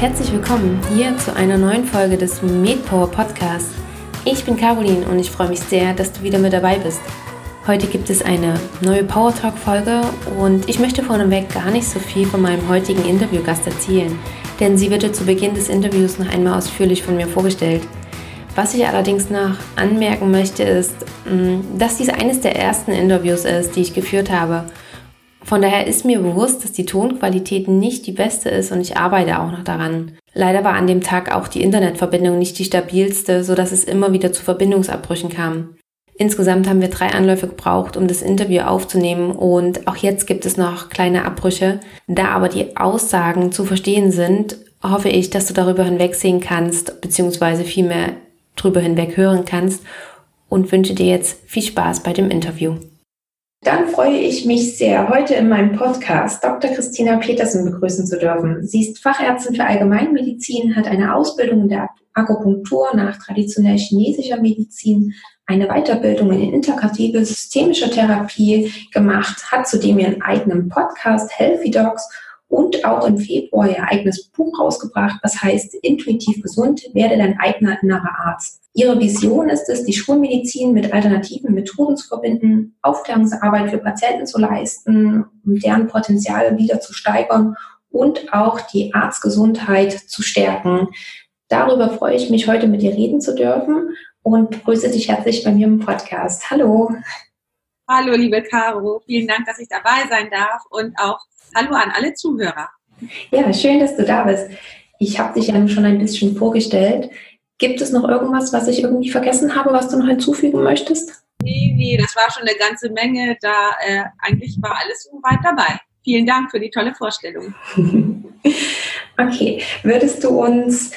herzlich willkommen hier zu einer neuen Folge des MedPower Podcasts. Ich bin Caroline und ich freue mich sehr, dass du wieder mit dabei bist. Heute gibt es eine neue Power Talk Folge und ich möchte vorneweg gar nicht so viel von meinem heutigen Interviewgast erzählen, denn sie wird zu Beginn des Interviews noch einmal ausführlich von mir vorgestellt. Was ich allerdings noch anmerken möchte, ist, mm, dass dies eines der ersten Interviews ist, die ich geführt habe von daher ist mir bewusst, dass die Tonqualität nicht die beste ist und ich arbeite auch noch daran. Leider war an dem Tag auch die Internetverbindung nicht die stabilste, sodass es immer wieder zu Verbindungsabbrüchen kam. Insgesamt haben wir drei Anläufe gebraucht, um das Interview aufzunehmen und auch jetzt gibt es noch kleine Abbrüche. Da aber die Aussagen zu verstehen sind, hoffe ich, dass du darüber hinwegsehen kannst, beziehungsweise vielmehr drüber hinweg hören kannst und wünsche dir jetzt viel Spaß bei dem Interview. Dann freue ich mich sehr, heute in meinem Podcast Dr. Christina Petersen begrüßen zu dürfen. Sie ist Fachärztin für Allgemeinmedizin, hat eine Ausbildung in der Akupunktur nach traditionell chinesischer Medizin, eine Weiterbildung in integrative systemischer Therapie gemacht, hat zudem ihren eigenen Podcast Healthy Dogs und auch im Februar ihr eigenes Buch rausgebracht, das heißt Intuitiv gesund, werde dein eigener innerer Arzt. Ihre Vision ist es, die Schulmedizin mit alternativen Methoden zu verbinden, Aufklärungsarbeit für Patienten zu leisten, um deren Potenzial wieder zu steigern und auch die Arztgesundheit zu stärken. Darüber freue ich mich heute mit dir reden zu dürfen und begrüße dich herzlich bei mir im Podcast. Hallo. Hallo, liebe Caro. Vielen Dank, dass ich dabei sein darf und auch Hallo an alle Zuhörer. Ja, schön, dass du da bist. Ich habe dich ja schon ein bisschen vorgestellt. Gibt es noch irgendwas, was ich irgendwie vergessen habe, was du noch hinzufügen möchtest? Nee, nee, das war schon eine ganze Menge. Da äh, eigentlich war alles so weit dabei. Vielen Dank für die tolle Vorstellung. okay, würdest du uns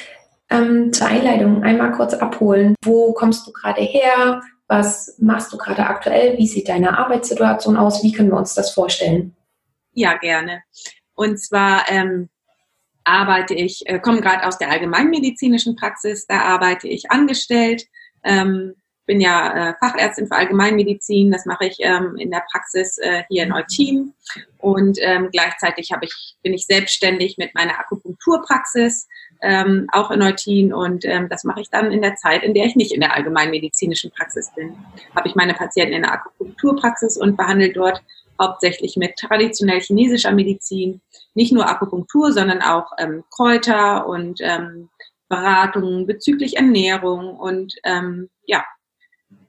ähm, zur Einleitung einmal kurz abholen? Wo kommst du gerade her? Was machst du gerade aktuell? Wie sieht deine Arbeitssituation aus? Wie können wir uns das vorstellen? Ja, gerne. Und zwar ähm, arbeite ich, äh, komme gerade aus der allgemeinmedizinischen Praxis, da arbeite ich angestellt, ähm, bin ja äh, Fachärztin für Allgemeinmedizin, das mache ich ähm, in der Praxis äh, hier in Eutin und ähm, gleichzeitig habe ich, bin ich selbstständig mit meiner Akupunkturpraxis, ähm, auch in Eutin und ähm, das mache ich dann in der Zeit, in der ich nicht in der allgemeinmedizinischen Praxis bin. Habe ich meine Patienten in der Akupunkturpraxis und behandle dort hauptsächlich mit traditionell chinesischer Medizin, nicht nur Akupunktur, sondern auch ähm, Kräuter und ähm, Beratungen bezüglich Ernährung und ähm, ja,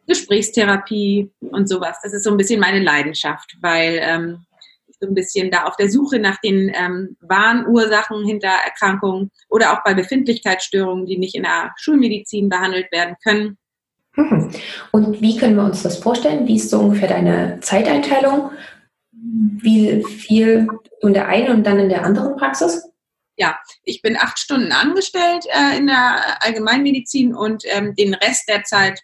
Gesprächstherapie und sowas. Das ist so ein bisschen meine Leidenschaft, weil ähm, ich so ein bisschen da auf der Suche nach den ähm, wahren Ursachen hinter Erkrankungen oder auch bei Befindlichkeitsstörungen, die nicht in der Schulmedizin behandelt werden können. Mhm. Und wie können wir uns das vorstellen? Wie ist so ungefähr deine Zeiteinteilung? Wie viel in der einen und dann in der anderen Praxis? Ja, ich bin acht Stunden angestellt äh, in der Allgemeinmedizin und ähm, den Rest der Zeit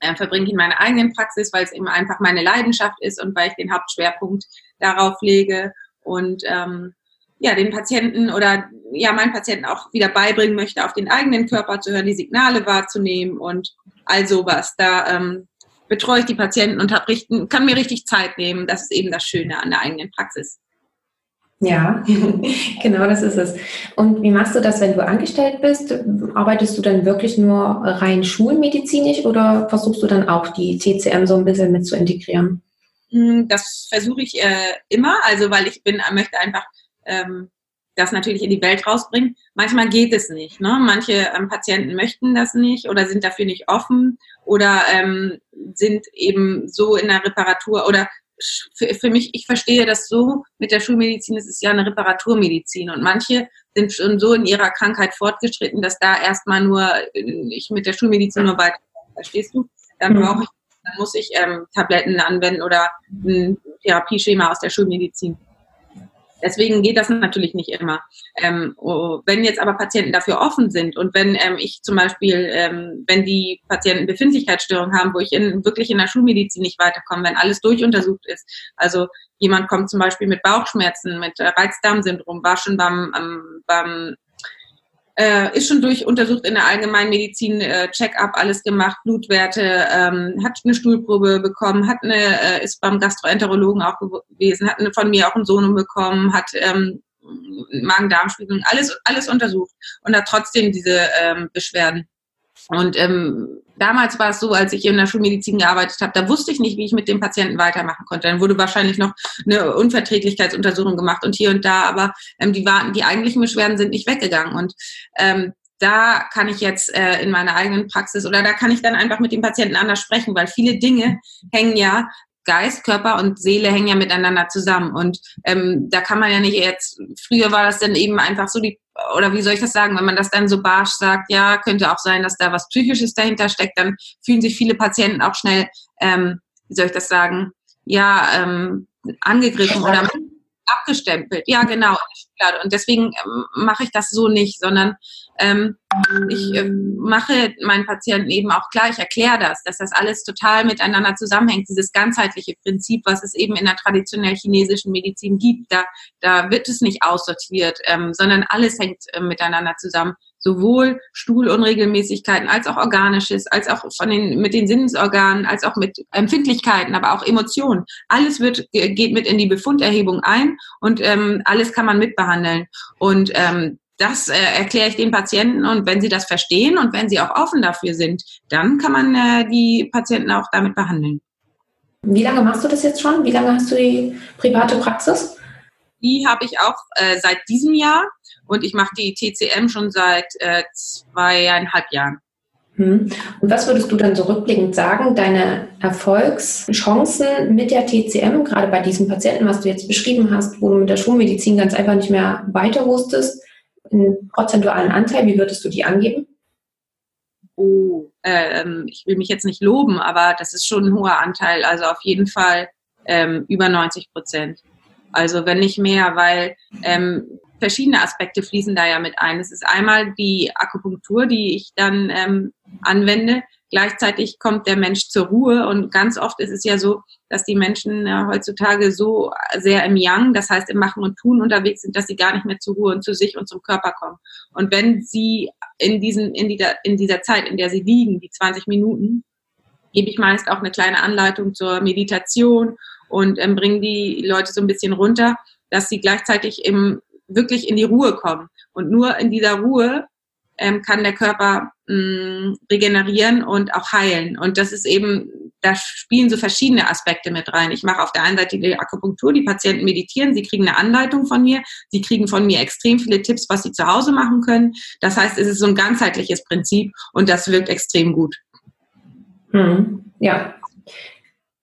äh, verbringe ich in meiner eigenen Praxis, weil es eben einfach meine Leidenschaft ist und weil ich den Hauptschwerpunkt darauf lege und ähm, ja, den Patienten oder ja, meinen Patienten auch wieder beibringen möchte, auf den eigenen Körper zu hören, die Signale wahrzunehmen und all sowas. Da ähm, betreue ich die Patienten und hab richten, kann mir richtig Zeit nehmen. Das ist eben das Schöne an der eigenen Praxis. Ja, genau das ist es. Und wie machst du das, wenn du angestellt bist? Arbeitest du dann wirklich nur rein schulmedizinisch oder versuchst du dann auch die TCM so ein bisschen mit zu integrieren? Hm, das versuche ich äh, immer, also weil ich bin, möchte einfach ähm, das natürlich in die Welt rausbringen. Manchmal geht es nicht. Ne? Manche ähm, Patienten möchten das nicht oder sind dafür nicht offen oder ähm, sind eben so in der Reparatur oder für, für mich, ich verstehe das so, mit der Schulmedizin ist es ja eine Reparaturmedizin und manche sind schon so in ihrer Krankheit fortgeschritten, dass da erstmal nur ich mit der Schulmedizin nur weiter, verstehst du? Dann mhm. brauche ich, dann muss ich ähm, Tabletten anwenden oder ein Therapieschema aus der Schulmedizin. Deswegen geht das natürlich nicht immer. Ähm, oh, wenn jetzt aber Patienten dafür offen sind und wenn ähm, ich zum Beispiel, ähm, wenn die Patienten Befindlichkeitsstörungen haben, wo ich in, wirklich in der Schulmedizin nicht weiterkomme, wenn alles durchuntersucht ist, also jemand kommt zum Beispiel mit Bauchschmerzen, mit äh, Reizdarmsyndrom, war schon beim, ähm, beim äh, ist schon durchuntersucht in der Allgemeinmedizin, äh, Check-up, alles gemacht, Blutwerte, ähm, hat eine Stuhlprobe bekommen, hat eine, äh, ist beim Gastroenterologen auch gewesen, hat eine, von mir auch einen Sohn bekommen, hat ähm, Magen-Darm-Spiegelung, alles, alles untersucht und hat trotzdem diese ähm, Beschwerden. Und ähm, damals war es so, als ich in der Schulmedizin gearbeitet habe, da wusste ich nicht, wie ich mit dem Patienten weitermachen konnte. Dann wurde wahrscheinlich noch eine Unverträglichkeitsuntersuchung gemacht und hier und da, aber ähm, die, waren, die eigentlichen Beschwerden sind nicht weggegangen. Und ähm, da kann ich jetzt äh, in meiner eigenen Praxis oder da kann ich dann einfach mit dem Patienten anders sprechen, weil viele Dinge hängen ja Geist, Körper und Seele hängen ja miteinander zusammen. Und ähm, da kann man ja nicht jetzt, früher war das dann eben einfach so die, oder wie soll ich das sagen, wenn man das dann so barsch sagt, ja, könnte auch sein, dass da was Psychisches dahinter steckt, dann fühlen sich viele Patienten auch schnell, ähm, wie soll ich das sagen, ja, ähm, angegriffen oder abgestempelt. Ja, genau. Und deswegen ähm, mache ich das so nicht, sondern ähm, ich äh, mache meinen Patienten eben auch klar, ich erkläre das, dass das alles total miteinander zusammenhängt, dieses ganzheitliche Prinzip, was es eben in der traditionell chinesischen Medizin gibt. Da, da wird es nicht aussortiert, ähm, sondern alles hängt äh, miteinander zusammen sowohl Stuhlunregelmäßigkeiten als auch organisches, als auch von den, mit den Sinnesorganen, als auch mit Empfindlichkeiten, aber auch Emotionen. Alles wird, geht mit in die Befunderhebung ein und ähm, alles kann man mitbehandeln. Und ähm, das äh, erkläre ich den Patienten und wenn sie das verstehen und wenn sie auch offen dafür sind, dann kann man äh, die Patienten auch damit behandeln. Wie lange machst du das jetzt schon? Wie lange hast du die private Praxis? Die habe ich auch äh, seit diesem Jahr und ich mache die TCM schon seit äh, zweieinhalb Jahren. Hm. Und was würdest du dann so rückblickend sagen, deine Erfolgschancen mit der TCM, gerade bei diesen Patienten, was du jetzt beschrieben hast, wo du mit der Schulmedizin ganz einfach nicht mehr weiter wusstest, einen prozentualen Anteil, wie würdest du die angeben? Oh, ähm, ich will mich jetzt nicht loben, aber das ist schon ein hoher Anteil, also auf jeden Fall ähm, über 90 Prozent. Also wenn nicht mehr, weil ähm, verschiedene Aspekte fließen da ja mit ein. Es ist einmal die Akupunktur, die ich dann ähm, anwende. Gleichzeitig kommt der Mensch zur Ruhe und ganz oft ist es ja so, dass die Menschen äh, heutzutage so sehr im Yang, das heißt im Machen und Tun unterwegs sind, dass sie gar nicht mehr zur Ruhe und zu sich und zum Körper kommen. Und wenn sie in, diesen, in, dieser, in dieser Zeit, in der sie liegen, die 20 Minuten, gebe ich meist auch eine kleine Anleitung zur Meditation und ähm, bringe die Leute so ein bisschen runter, dass sie gleichzeitig im wirklich in die Ruhe kommen. Und nur in dieser Ruhe ähm, kann der Körper mh, mm, regenerieren und auch heilen. Und das ist eben, da spielen so verschiedene Aspekte mit rein. Ich mache auf der einen Seite die Akupunktur, die Patienten meditieren, sie kriegen eine Anleitung von mir, sie kriegen von mir extrem viele Tipps, was sie zu Hause machen können. Das heißt, es ist so ein ganzheitliches Prinzip und das wirkt extrem gut. Hm. Ja,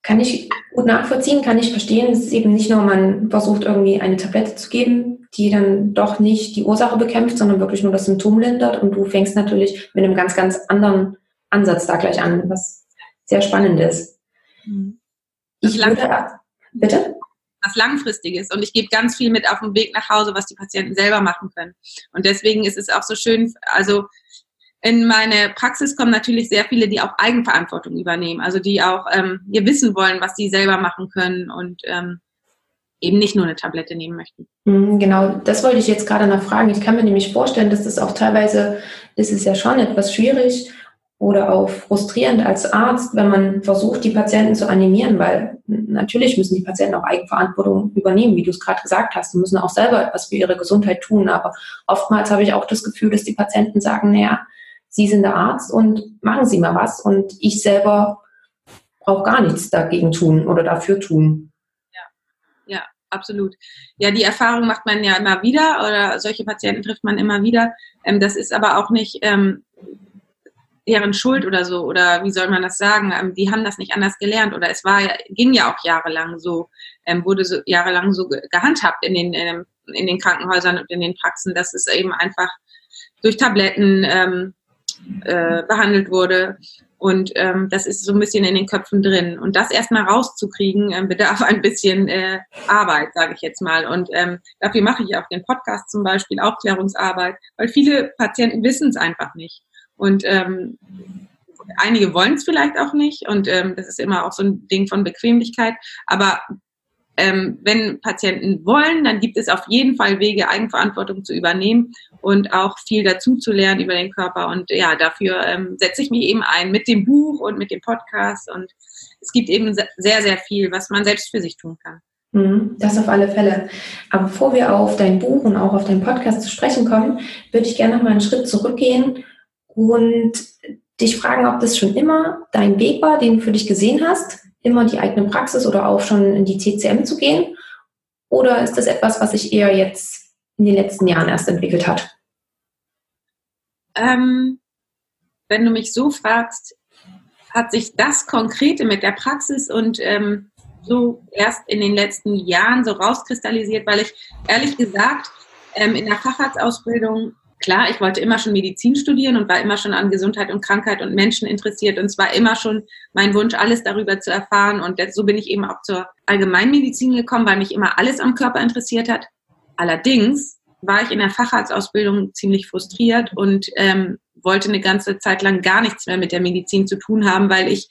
kann ich gut nachvollziehen, kann ich verstehen. Es ist eben nicht nur, man versucht irgendwie eine Tablette zu geben, die dann doch nicht die Ursache bekämpft, sondern wirklich nur das Symptom lindert. Und du fängst natürlich mit einem ganz, ganz anderen Ansatz da gleich an, was sehr spannend ist. Mhm. Ich würde, bitte? was Langfristiges. Und ich gebe ganz viel mit auf dem Weg nach Hause, was die Patienten selber machen können. Und deswegen ist es auch so schön, also in meine Praxis kommen natürlich sehr viele, die auch Eigenverantwortung übernehmen, also die auch ähm, wir wissen wollen, was sie selber machen können und ähm, eben nicht nur eine Tablette nehmen möchten. Mhm, genau, das wollte ich jetzt gerade noch fragen. Ich kann mir nämlich vorstellen, dass das auch teilweise ist es ja schon etwas schwierig oder auch frustrierend als Arzt, wenn man versucht, die Patienten zu animieren, weil natürlich müssen die Patienten auch Eigenverantwortung übernehmen, wie du es gerade gesagt hast, und müssen auch selber etwas für ihre Gesundheit tun. Aber oftmals habe ich auch das Gefühl, dass die Patienten sagen, naja, Sie sind der Arzt und machen Sie mal was und ich selber brauche gar nichts dagegen tun oder dafür tun. Absolut. Ja, die Erfahrung macht man ja immer wieder oder solche Patienten trifft man immer wieder. Ähm, das ist aber auch nicht ähm, deren Schuld oder so oder wie soll man das sagen? Ähm, die haben das nicht anders gelernt oder es war ging ja auch jahrelang so, wurde so jahrelang so gehandhabt in den in den Krankenhäusern und in den Praxen, dass es eben einfach durch Tabletten ähm, äh, behandelt wurde. Und ähm, das ist so ein bisschen in den Köpfen drin. Und das erstmal rauszukriegen, ähm, bedarf ein bisschen äh, Arbeit, sage ich jetzt mal. Und ähm, dafür mache ich auch den Podcast zum Beispiel, Aufklärungsarbeit, weil viele Patienten wissen es einfach nicht. Und ähm, einige wollen es vielleicht auch nicht. Und ähm, das ist immer auch so ein Ding von Bequemlichkeit. Aber ähm, wenn Patienten wollen, dann gibt es auf jeden Fall Wege, Eigenverantwortung zu übernehmen und auch viel dazu zu lernen über den Körper. Und ja, dafür ähm, setze ich mich eben ein mit dem Buch und mit dem Podcast. Und es gibt eben sehr, sehr viel, was man selbst für sich tun kann. Mhm, das auf alle Fälle. Aber bevor wir auf dein Buch und auch auf deinen Podcast zu sprechen kommen, würde ich gerne noch mal einen Schritt zurückgehen und dich fragen, ob das schon immer dein Weg war, den du für dich gesehen hast, immer die eigene Praxis oder auch schon in die TCM zu gehen? Oder ist das etwas, was sich eher jetzt in den letzten Jahren erst entwickelt hat? Ähm, wenn du mich so fragst, hat sich das Konkrete mit der Praxis und ähm, so erst in den letzten Jahren so rauskristallisiert, weil ich ehrlich gesagt ähm, in der Facharztausbildung, klar, ich wollte immer schon Medizin studieren und war immer schon an Gesundheit und Krankheit und Menschen interessiert und es war immer schon mein Wunsch, alles darüber zu erfahren und so bin ich eben auch zur Allgemeinmedizin gekommen, weil mich immer alles am Körper interessiert hat. Allerdings war ich in der Facharztausbildung ziemlich frustriert und ähm, wollte eine ganze Zeit lang gar nichts mehr mit der Medizin zu tun haben, weil ich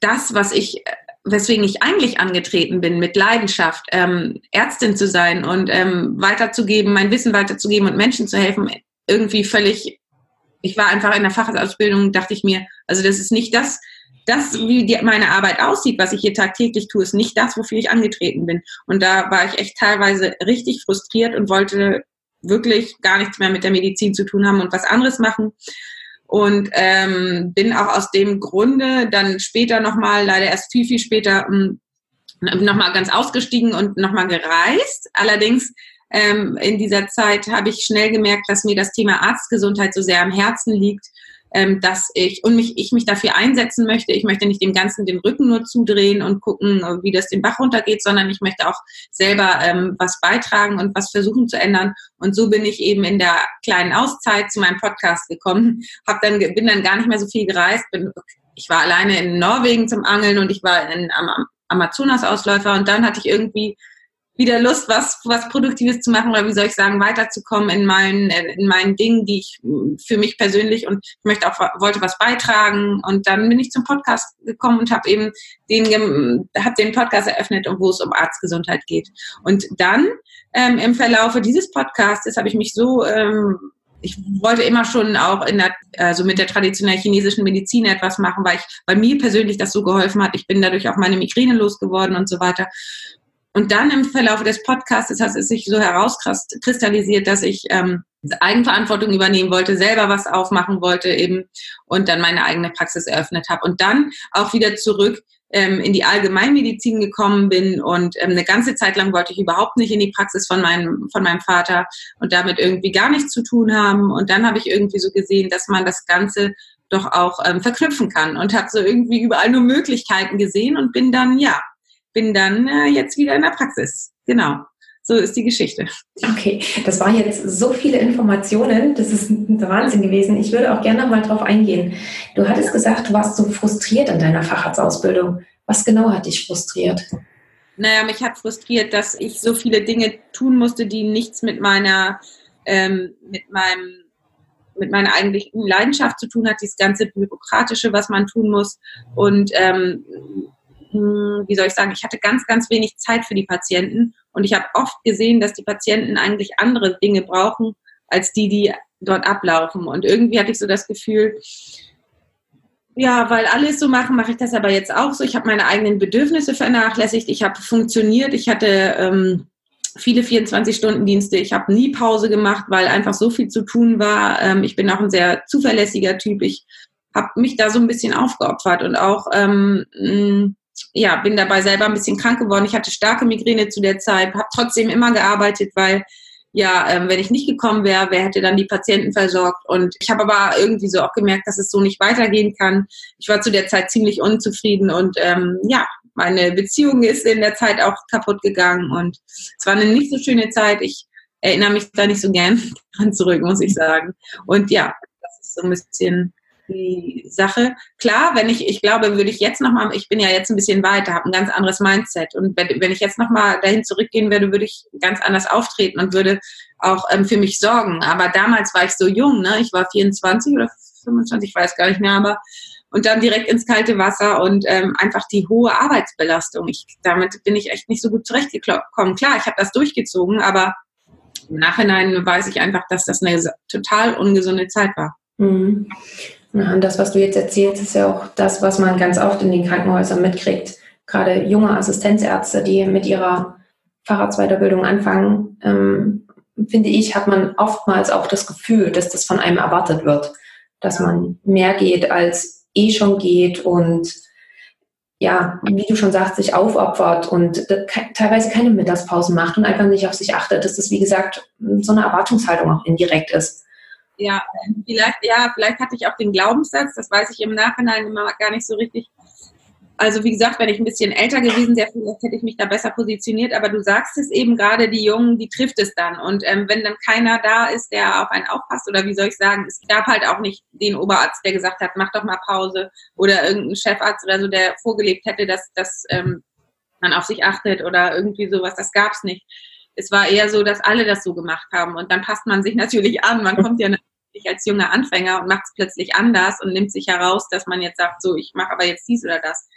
das, was ich weswegen ich eigentlich angetreten bin, mit Leidenschaft, ähm, Ärztin zu sein und ähm, weiterzugeben, mein Wissen weiterzugeben und Menschen zu helfen, irgendwie völlig, ich war einfach in der Fachausbildung, dachte ich mir, also das ist nicht das, das, wie die, meine Arbeit aussieht, was ich hier tagtäglich tue, ist nicht das, wofür ich angetreten bin. Und da war ich echt teilweise richtig frustriert und wollte wirklich gar nichts mehr mit der Medizin zu tun haben und was anderes machen und ähm, bin auch aus dem Grunde dann später nochmal, leider erst viel, viel später, ähm, nochmal ganz ausgestiegen und nochmal gereist. Allerdings ähm, in dieser Zeit habe ich schnell gemerkt, dass mir das Thema Arztgesundheit so sehr am Herzen liegt ähm, dass ich und mich, ich mich dafür einsetzen möchte. Ich möchte nicht dem Ganzen den Rücken nur zudrehen und gucken, wie das den Bach runtergeht, sondern ich möchte auch selber ähm, was beitragen und was versuchen zu ändern. Und so bin ich eben in der kleinen Auszeit zu meinem Podcast gekommen. Hab dann bin dann gar nicht mehr so viel gereist. Bin, ich war alleine in Norwegen zum Angeln und ich war in, am Amazonas-Ausläufer und dann hatte ich irgendwie wieder Lust, was, was Produktives zu machen oder wie soll ich sagen, weiterzukommen in meinen, in meinen Dingen, die ich für mich persönlich und ich möchte auch, wollte was beitragen. Und dann bin ich zum Podcast gekommen und habe eben den, habe den Podcast eröffnet, wo es um Arztgesundheit geht. Und dann ähm, im Verlaufe dieses Podcasts habe ich mich so ähm, ich wollte immer schon auch in der, also mit der traditionellen chinesischen Medizin etwas machen, weil ich, weil mir persönlich das so geholfen hat. Ich bin dadurch auch meine Migräne losgeworden und so weiter. Und dann im Verlauf des Podcasts hat es sich so herauskristallisiert, dass ich ähm, Eigenverantwortung übernehmen wollte, selber was aufmachen wollte eben und dann meine eigene Praxis eröffnet habe. Und dann auch wieder zurück ähm, in die Allgemeinmedizin gekommen bin und ähm, eine ganze Zeit lang wollte ich überhaupt nicht in die Praxis von meinem, von meinem Vater und damit irgendwie gar nichts zu tun haben. Und dann habe ich irgendwie so gesehen, dass man das Ganze doch auch ähm, verknüpfen kann und habe so irgendwie überall nur Möglichkeiten gesehen und bin dann, ja, bin dann äh, jetzt wieder in der Praxis. Genau. So ist die Geschichte. Okay, das waren jetzt so viele Informationen. Das ist ein Wahnsinn gewesen. Ich würde auch gerne mal drauf eingehen. Du hattest gesagt, du warst so frustriert in deiner Facharztausbildung. Was genau hat dich frustriert? Naja, mich hat frustriert, dass ich so viele Dinge tun musste, die nichts mit meiner, ähm, mit meinem mit meiner eigentlichen Leidenschaft zu tun hat, dieses ganze Bürokratische, was man tun muss. Und ähm, hm, wie soll ich sagen, ich hatte ganz, ganz wenig Zeit für die Patienten und ich habe oft gesehen, dass die Patienten eigentlich andere Dinge brauchen, als die, die dort ablaufen. Und irgendwie hatte ich so das Gefühl, ja, weil alle es so machen, mache ich das aber jetzt auch so. Ich habe meine eigenen Bedürfnisse vernachlässigt. Ich habe funktioniert. Ich hatte ähm, viele 24-Stunden-Dienste. Ich habe nie Pause gemacht, weil einfach so viel zu tun war. Ähm, ich bin auch ein sehr zuverlässiger Typ. Ich habe mich da so ein bisschen aufgeopfert und auch ähm, ja, bin dabei selber ein bisschen krank geworden. Ich hatte starke Migräne zu der Zeit, habe trotzdem immer gearbeitet, weil ja, ähm, wenn ich nicht gekommen wäre, wer hätte dann die Patienten versorgt? Und ich habe aber irgendwie so auch gemerkt, dass es so nicht weitergehen kann. Ich war zu der Zeit ziemlich unzufrieden und ähm, ja, meine Beziehung ist in der Zeit auch kaputt gegangen und es war eine nicht so schöne Zeit. Ich erinnere mich da nicht so gern dran zurück, muss ich sagen. Und ja, das ist so ein bisschen die Sache. Klar, wenn ich, ich glaube, würde ich jetzt nochmal, ich bin ja jetzt ein bisschen weiter, habe ein ganz anderes Mindset. Und wenn, wenn ich jetzt nochmal dahin zurückgehen würde, würde ich ganz anders auftreten und würde auch ähm, für mich sorgen. Aber damals war ich so jung, ne? Ich war 24 oder 25, ich weiß gar nicht mehr, aber und dann direkt ins kalte Wasser und ähm, einfach die hohe Arbeitsbelastung. Ich, damit bin ich echt nicht so gut zurechtgekommen. Klar, ich habe das durchgezogen, aber im Nachhinein weiß ich einfach, dass das eine total ungesunde Zeit war. Mhm. Ja, und das, was du jetzt erzählst, ist ja auch das, was man ganz oft in den Krankenhäusern mitkriegt. gerade junge Assistenzärzte, die mit ihrer Facharztweiterbildung anfangen, ähm, finde ich, hat man oftmals auch das Gefühl, dass das von einem erwartet wird, dass man mehr geht als eh schon geht und ja, wie du schon sagst, sich aufopfert und teilweise keine Mittagspausen macht und einfach nicht auf sich achtet, dass das, wie gesagt, so eine Erwartungshaltung auch indirekt ist. Ja, vielleicht, ja, vielleicht hatte ich auch den Glaubenssatz, das weiß ich im Nachhinein immer gar nicht so richtig, also wie gesagt, wenn ich ein bisschen älter gewesen wäre, vielleicht hätte ich mich da besser positioniert. Aber du sagst es eben gerade, die Jungen, die trifft es dann. Und ähm, wenn dann keiner da ist, der auf einen aufpasst, oder wie soll ich sagen, es gab halt auch nicht den Oberarzt, der gesagt hat, mach doch mal Pause, oder irgendein Chefarzt oder so, der vorgelebt hätte, dass, dass ähm, man auf sich achtet oder irgendwie sowas. Das gab es nicht. Es war eher so, dass alle das so gemacht haben. Und dann passt man sich natürlich an. Man kommt ja natürlich als junger Anfänger und macht es plötzlich anders und nimmt sich heraus, dass man jetzt sagt, so, ich mache aber jetzt dies oder das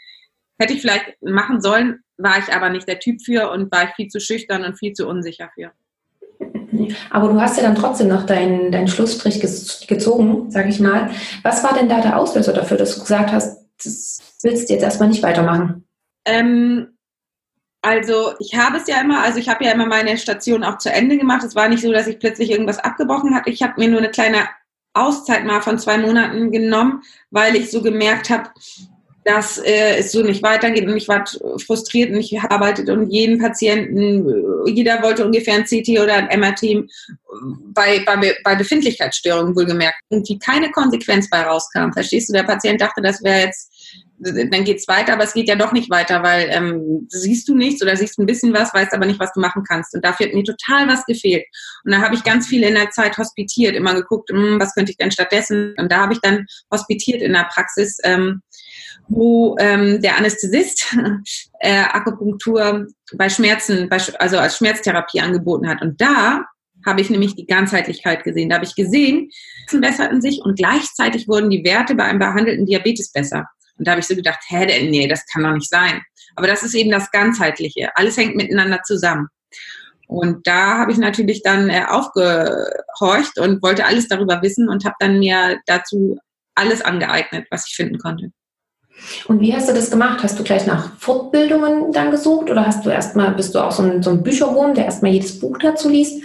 Hätte ich vielleicht machen sollen, war ich aber nicht der Typ für und war ich viel zu schüchtern und viel zu unsicher für. Aber du hast ja dann trotzdem noch deinen, deinen Schlussstrich gezogen, sag ich mal. Was war denn da der Auslöser dafür, dass du gesagt hast, das willst du jetzt erstmal nicht weitermachen? Ähm, also ich habe es ja immer, also ich habe ja immer meine Station auch zu Ende gemacht. Es war nicht so, dass ich plötzlich irgendwas abgebrochen hatte. Ich habe mir nur eine kleine Auszeit mal von zwei Monaten genommen, weil ich so gemerkt habe, dass äh, es so nicht weitergeht und ich war frustriert und ich arbeitet und jeden Patienten, äh, jeder wollte ungefähr ein CT oder ein MRT bei, bei, bei Befindlichkeitsstörungen wohlgemerkt, irgendwie keine Konsequenz bei rauskam. Verstehst du, der Patient dachte, das wäre jetzt dann geht's weiter, aber es geht ja doch nicht weiter, weil ähm, siehst du nichts oder siehst ein bisschen was, weißt aber nicht, was du machen kannst. Und dafür hat mir total was gefehlt. Und da habe ich ganz viel in der Zeit hospitiert, immer geguckt, hm, was könnte ich denn stattdessen? Und da habe ich dann hospitiert in der Praxis, ähm, wo ähm, der Anästhesist äh, Akupunktur bei Schmerzen, bei, also als Schmerztherapie angeboten hat. Und da habe ich nämlich die Ganzheitlichkeit gesehen. Da habe ich gesehen, besserten sich und gleichzeitig wurden die Werte bei einem behandelten Diabetes besser. Und da habe ich so gedacht, hä, nee, das kann doch nicht sein. Aber das ist eben das Ganzheitliche. Alles hängt miteinander zusammen. Und da habe ich natürlich dann äh, aufgehorcht und wollte alles darüber wissen und habe dann mir dazu alles angeeignet, was ich finden konnte. Und wie hast du das gemacht? Hast du gleich nach Fortbildungen dann gesucht oder hast du erstmal, bist du auch so ein, so ein Bücherwurm, der erstmal jedes Buch dazu liest?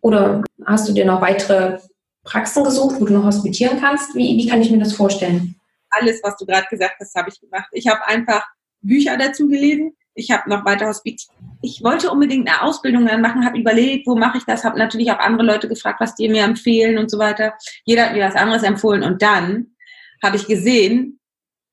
Oder hast du dir noch weitere Praxen gesucht, wo du noch hospitieren kannst? Wie, wie kann ich mir das vorstellen? Alles, was du gerade gesagt hast, habe ich gemacht. Ich habe einfach Bücher dazu gelesen. Ich habe noch weiter hospitiert. Ich wollte unbedingt eine Ausbildung dann machen, habe überlegt, wo mache ich das, habe natürlich auch andere Leute gefragt, was die mir empfehlen und so weiter. Jeder hat mir was anderes empfohlen und dann habe ich gesehen,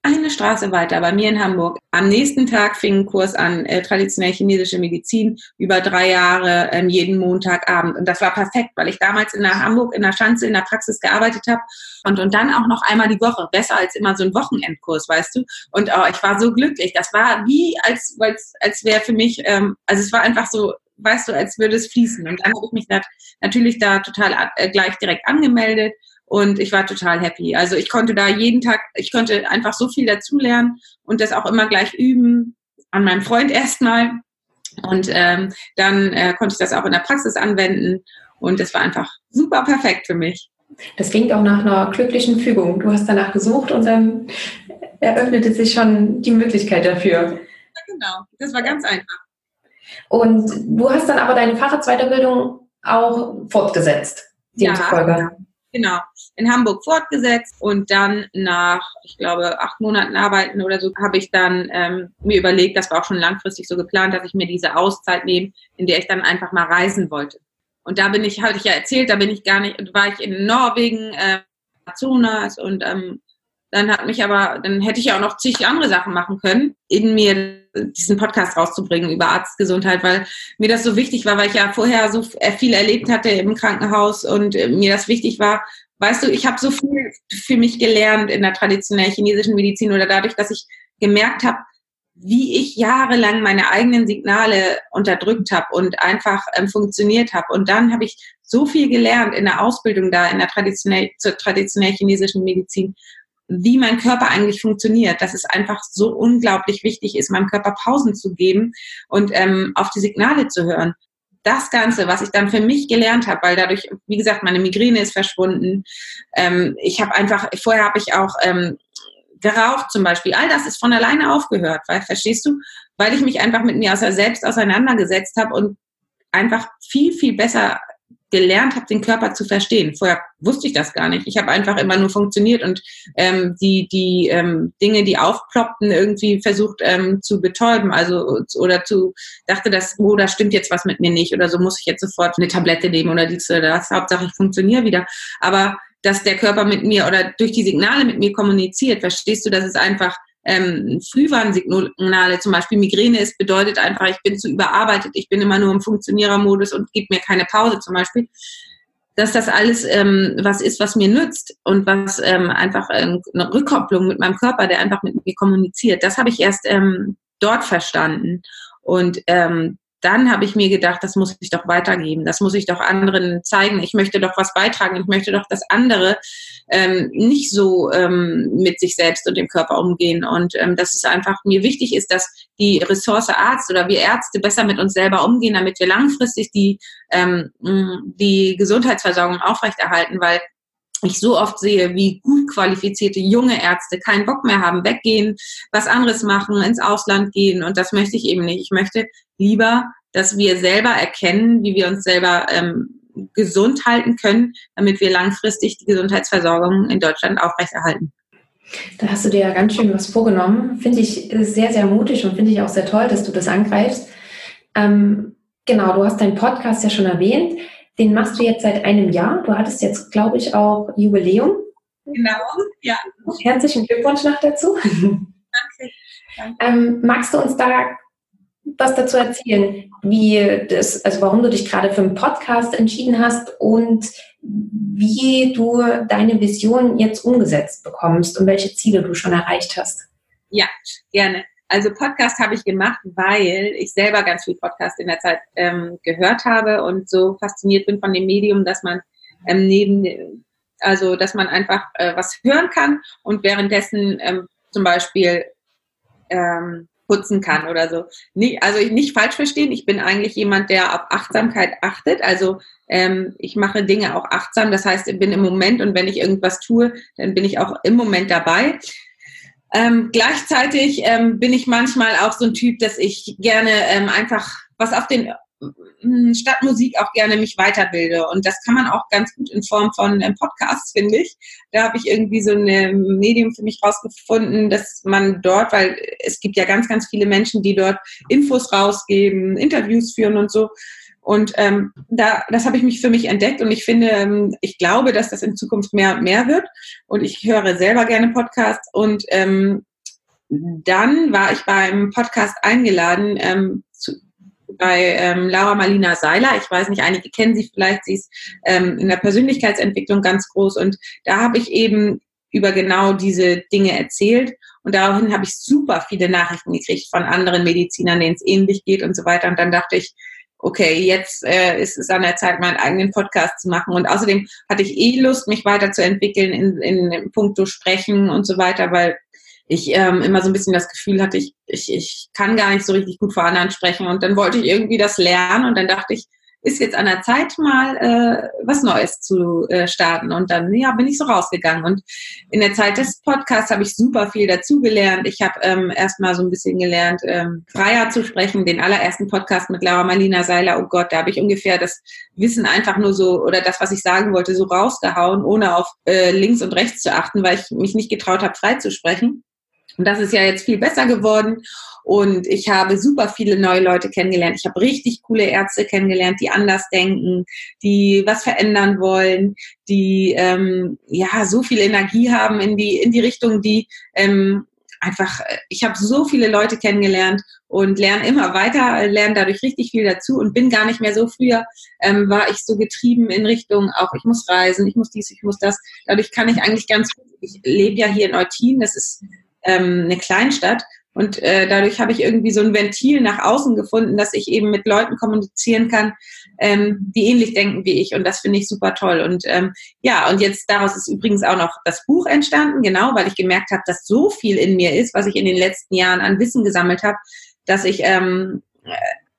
eine Straße weiter bei mir in Hamburg. Am nächsten Tag fing ein Kurs an, äh, traditionell chinesische Medizin, über drei Jahre, ähm, jeden Montagabend. Und das war perfekt, weil ich damals in der Hamburg in der Schanze in der Praxis gearbeitet habe und, und dann auch noch einmal die Woche. Besser als immer so ein Wochenendkurs, weißt du. Und oh, ich war so glücklich. Das war wie, als, als, als wäre für mich, ähm, also es war einfach so, weißt du, als würde es fließen. Und dann habe ich mich da, natürlich da total äh, gleich direkt angemeldet und ich war total happy. Also ich konnte da jeden Tag, ich konnte einfach so viel dazulernen und das auch immer gleich üben an meinem Freund erstmal. Und ähm, dann äh, konnte ich das auch in der Praxis anwenden und das war einfach super perfekt für mich. Das klingt auch nach einer glücklichen Fügung. Du hast danach gesucht und dann eröffnete sich schon die Möglichkeit dafür. Ja, genau. Das war ganz einfach. Und du hast dann aber deine Facharztweiterbildung auch fortgesetzt. Demzufolge. Ja, Genau, in Hamburg fortgesetzt und dann nach, ich glaube, acht Monaten arbeiten oder so, habe ich dann ähm, mir überlegt, das war auch schon langfristig so geplant, dass ich mir diese Auszeit nehme, in der ich dann einfach mal reisen wollte. Und da bin ich, hatte ich ja erzählt, da bin ich gar nicht, war ich in Norwegen, äh, Amazonas und ähm, dann hat mich aber, dann hätte ich ja auch noch zig andere Sachen machen können, in mir diesen Podcast rauszubringen über Arztgesundheit, weil mir das so wichtig war, weil ich ja vorher so viel erlebt hatte im Krankenhaus und äh, mir das wichtig war. Weißt du, ich habe so viel für mich gelernt in der traditionellen chinesischen Medizin oder dadurch, dass ich gemerkt habe, wie ich jahrelang meine eigenen Signale unterdrückt habe und einfach ähm, funktioniert habe. Und dann habe ich so viel gelernt in der Ausbildung da in der traditionell, zur traditionell chinesischen Medizin wie mein Körper eigentlich funktioniert, dass es einfach so unglaublich wichtig ist, meinem Körper Pausen zu geben und ähm, auf die Signale zu hören. Das Ganze, was ich dann für mich gelernt habe, weil dadurch, wie gesagt, meine Migräne ist verschwunden. Ähm, ich habe einfach, vorher habe ich auch ähm, geraucht zum Beispiel. All das ist von alleine aufgehört, weil, verstehst du? Weil ich mich einfach mit mir selbst auseinandergesetzt habe und einfach viel, viel besser gelernt habe, den Körper zu verstehen. Vorher wusste ich das gar nicht. Ich habe einfach immer nur funktioniert und ähm, die, die ähm, Dinge, die aufploppten, irgendwie versucht ähm, zu betäuben. Also oder zu dachte, dass, oh, da stimmt jetzt was mit mir nicht oder so muss ich jetzt sofort eine Tablette nehmen oder dies oder das. Hauptsache ich funktioniere wieder. Aber dass der Körper mit mir oder durch die Signale mit mir kommuniziert, verstehst du, dass es einfach ähm, Frühwarnsignale, zum Beispiel Migräne ist, bedeutet einfach, ich bin zu überarbeitet, ich bin immer nur im Funktionierermodus und gebe mir keine Pause zum Beispiel. Dass das alles ähm, was ist, was mir nützt und was ähm, einfach ähm, eine Rückkopplung mit meinem Körper, der einfach mit mir kommuniziert, das habe ich erst ähm, dort verstanden. Und ähm, dann habe ich mir gedacht, das muss ich doch weitergeben, das muss ich doch anderen zeigen. Ich möchte doch was beitragen. Ich möchte doch, dass andere ähm, nicht so ähm, mit sich selbst und dem Körper umgehen. Und ähm, dass es einfach mir wichtig ist, dass die Ressource Arzt oder wir Ärzte besser mit uns selber umgehen, damit wir langfristig die, ähm, die Gesundheitsversorgung aufrechterhalten, weil ich so oft sehe, wie gut qualifizierte junge Ärzte keinen Bock mehr haben, weggehen, was anderes machen, ins Ausland gehen. Und das möchte ich eben nicht. Ich möchte lieber, dass wir selber erkennen, wie wir uns selber ähm, gesund halten können, damit wir langfristig die Gesundheitsversorgung in Deutschland aufrechterhalten. Da hast du dir ja ganz schön was vorgenommen. Finde ich sehr, sehr mutig und finde ich auch sehr toll, dass du das angreifst. Ähm, genau, du hast deinen Podcast ja schon erwähnt. Den machst du jetzt seit einem Jahr. Du hattest jetzt, glaube ich, auch Jubiläum. Genau, ja. Herzlichen Glückwunsch noch dazu. Danke. Danke. Ähm, magst du uns da was dazu erzählen, wie das, also warum du dich gerade für einen Podcast entschieden hast und wie du deine Vision jetzt umgesetzt bekommst und welche Ziele du schon erreicht hast? Ja, gerne. Also Podcast habe ich gemacht, weil ich selber ganz viel Podcast in der Zeit ähm, gehört habe und so fasziniert bin von dem Medium, dass man ähm, neben, also dass man einfach äh, was hören kann und währenddessen ähm, zum Beispiel ähm, putzen kann oder so. Nicht, also nicht falsch verstehen, ich bin eigentlich jemand, der auf Achtsamkeit achtet. Also ähm, ich mache Dinge auch achtsam. Das heißt, ich bin im Moment und wenn ich irgendwas tue, dann bin ich auch im Moment dabei. Ähm, gleichzeitig ähm, bin ich manchmal auch so ein Typ, dass ich gerne ähm, einfach was auf den äh, Stadtmusik auch gerne mich weiterbilde. Und das kann man auch ganz gut in Form von ähm, Podcasts, finde ich. Da habe ich irgendwie so ein Medium für mich rausgefunden, dass man dort, weil es gibt ja ganz, ganz viele Menschen, die dort Infos rausgeben, Interviews führen und so. Und ähm, da, das habe ich mich für mich entdeckt und ich finde, ähm, ich glaube, dass das in Zukunft mehr und mehr wird. Und ich höre selber gerne Podcasts. Und ähm, dann war ich beim Podcast eingeladen ähm, zu, bei ähm, Laura Marlina Seiler. Ich weiß nicht, einige kennen sie vielleicht. Sie ist ähm, in der Persönlichkeitsentwicklung ganz groß. Und da habe ich eben über genau diese Dinge erzählt. Und daraufhin habe ich super viele Nachrichten gekriegt von anderen Medizinern, denen es ähnlich geht und so weiter. Und dann dachte ich, okay, jetzt äh, ist es an der Zeit, meinen eigenen Podcast zu machen. Und außerdem hatte ich eh Lust, mich weiterzuentwickeln in, in, in puncto Sprechen und so weiter, weil ich ähm, immer so ein bisschen das Gefühl hatte, ich, ich, ich kann gar nicht so richtig gut vor anderen sprechen. Und dann wollte ich irgendwie das lernen und dann dachte ich, ist jetzt an der Zeit, mal äh, was Neues zu äh, starten. Und dann ja, bin ich so rausgegangen. Und in der Zeit des Podcasts habe ich super viel dazugelernt. Ich habe ähm, erstmal so ein bisschen gelernt, ähm, freier zu sprechen. Den allerersten Podcast mit Laura Marlina Seiler, oh Gott, da habe ich ungefähr das Wissen einfach nur so oder das, was ich sagen wollte, so rausgehauen, ohne auf äh, links und rechts zu achten, weil ich mich nicht getraut habe, frei zu sprechen. Und das ist ja jetzt viel besser geworden. Und ich habe super viele neue Leute kennengelernt. Ich habe richtig coole Ärzte kennengelernt, die anders denken, die was verändern wollen, die ähm, ja so viel Energie haben in die in die Richtung, die ähm, einfach. Ich habe so viele Leute kennengelernt und lerne immer weiter, lerne dadurch richtig viel dazu und bin gar nicht mehr so früher ähm, war ich so getrieben in Richtung auch ich muss reisen, ich muss dies, ich muss das. Dadurch kann ich eigentlich ganz gut. Ich lebe ja hier in Eutin, das ist ähm, eine Kleinstadt. Und äh, dadurch habe ich irgendwie so ein Ventil nach außen gefunden, dass ich eben mit Leuten kommunizieren kann, ähm, die ähnlich denken wie ich. Und das finde ich super toll. Und ähm, ja, und jetzt daraus ist übrigens auch noch das Buch entstanden, genau, weil ich gemerkt habe, dass so viel in mir ist, was ich in den letzten Jahren an Wissen gesammelt habe, dass ich ähm,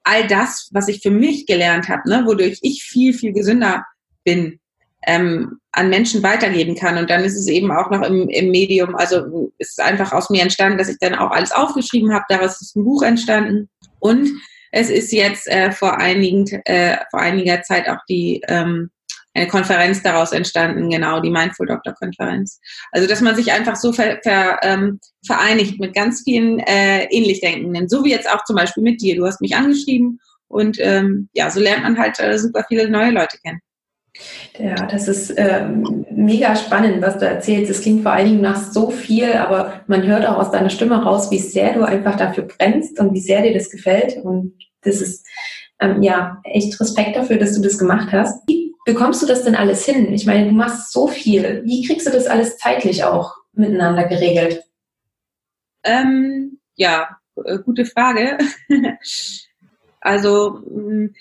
all das, was ich für mich gelernt habe, ne, wodurch ich viel, viel gesünder bin, ähm, an Menschen weitergeben kann. Und dann ist es eben auch noch im, im Medium, also ist einfach aus mir entstanden, dass ich dann auch alles aufgeschrieben habe. Daraus ist ein Buch entstanden. Und es ist jetzt äh, vor, einigen, äh, vor einiger Zeit auch die ähm, eine Konferenz daraus entstanden, genau, die Mindful Doctor Konferenz. Also, dass man sich einfach so ver, ver, ähm, vereinigt mit ganz vielen äh, Ähnlichdenkenden, so wie jetzt auch zum Beispiel mit dir. Du hast mich angeschrieben und ähm, ja, so lernt man halt äh, super viele neue Leute kennen. Ja, das ist ähm, mega spannend, was du erzählst. Es klingt vor allen Dingen nach so viel, aber man hört auch aus deiner Stimme raus, wie sehr du einfach dafür brennst und wie sehr dir das gefällt. Und das ist ähm, ja echt Respekt dafür, dass du das gemacht hast. Wie bekommst du das denn alles hin? Ich meine, du machst so viel. Wie kriegst du das alles zeitlich auch miteinander geregelt? Ähm, ja, äh, gute Frage. Also hm,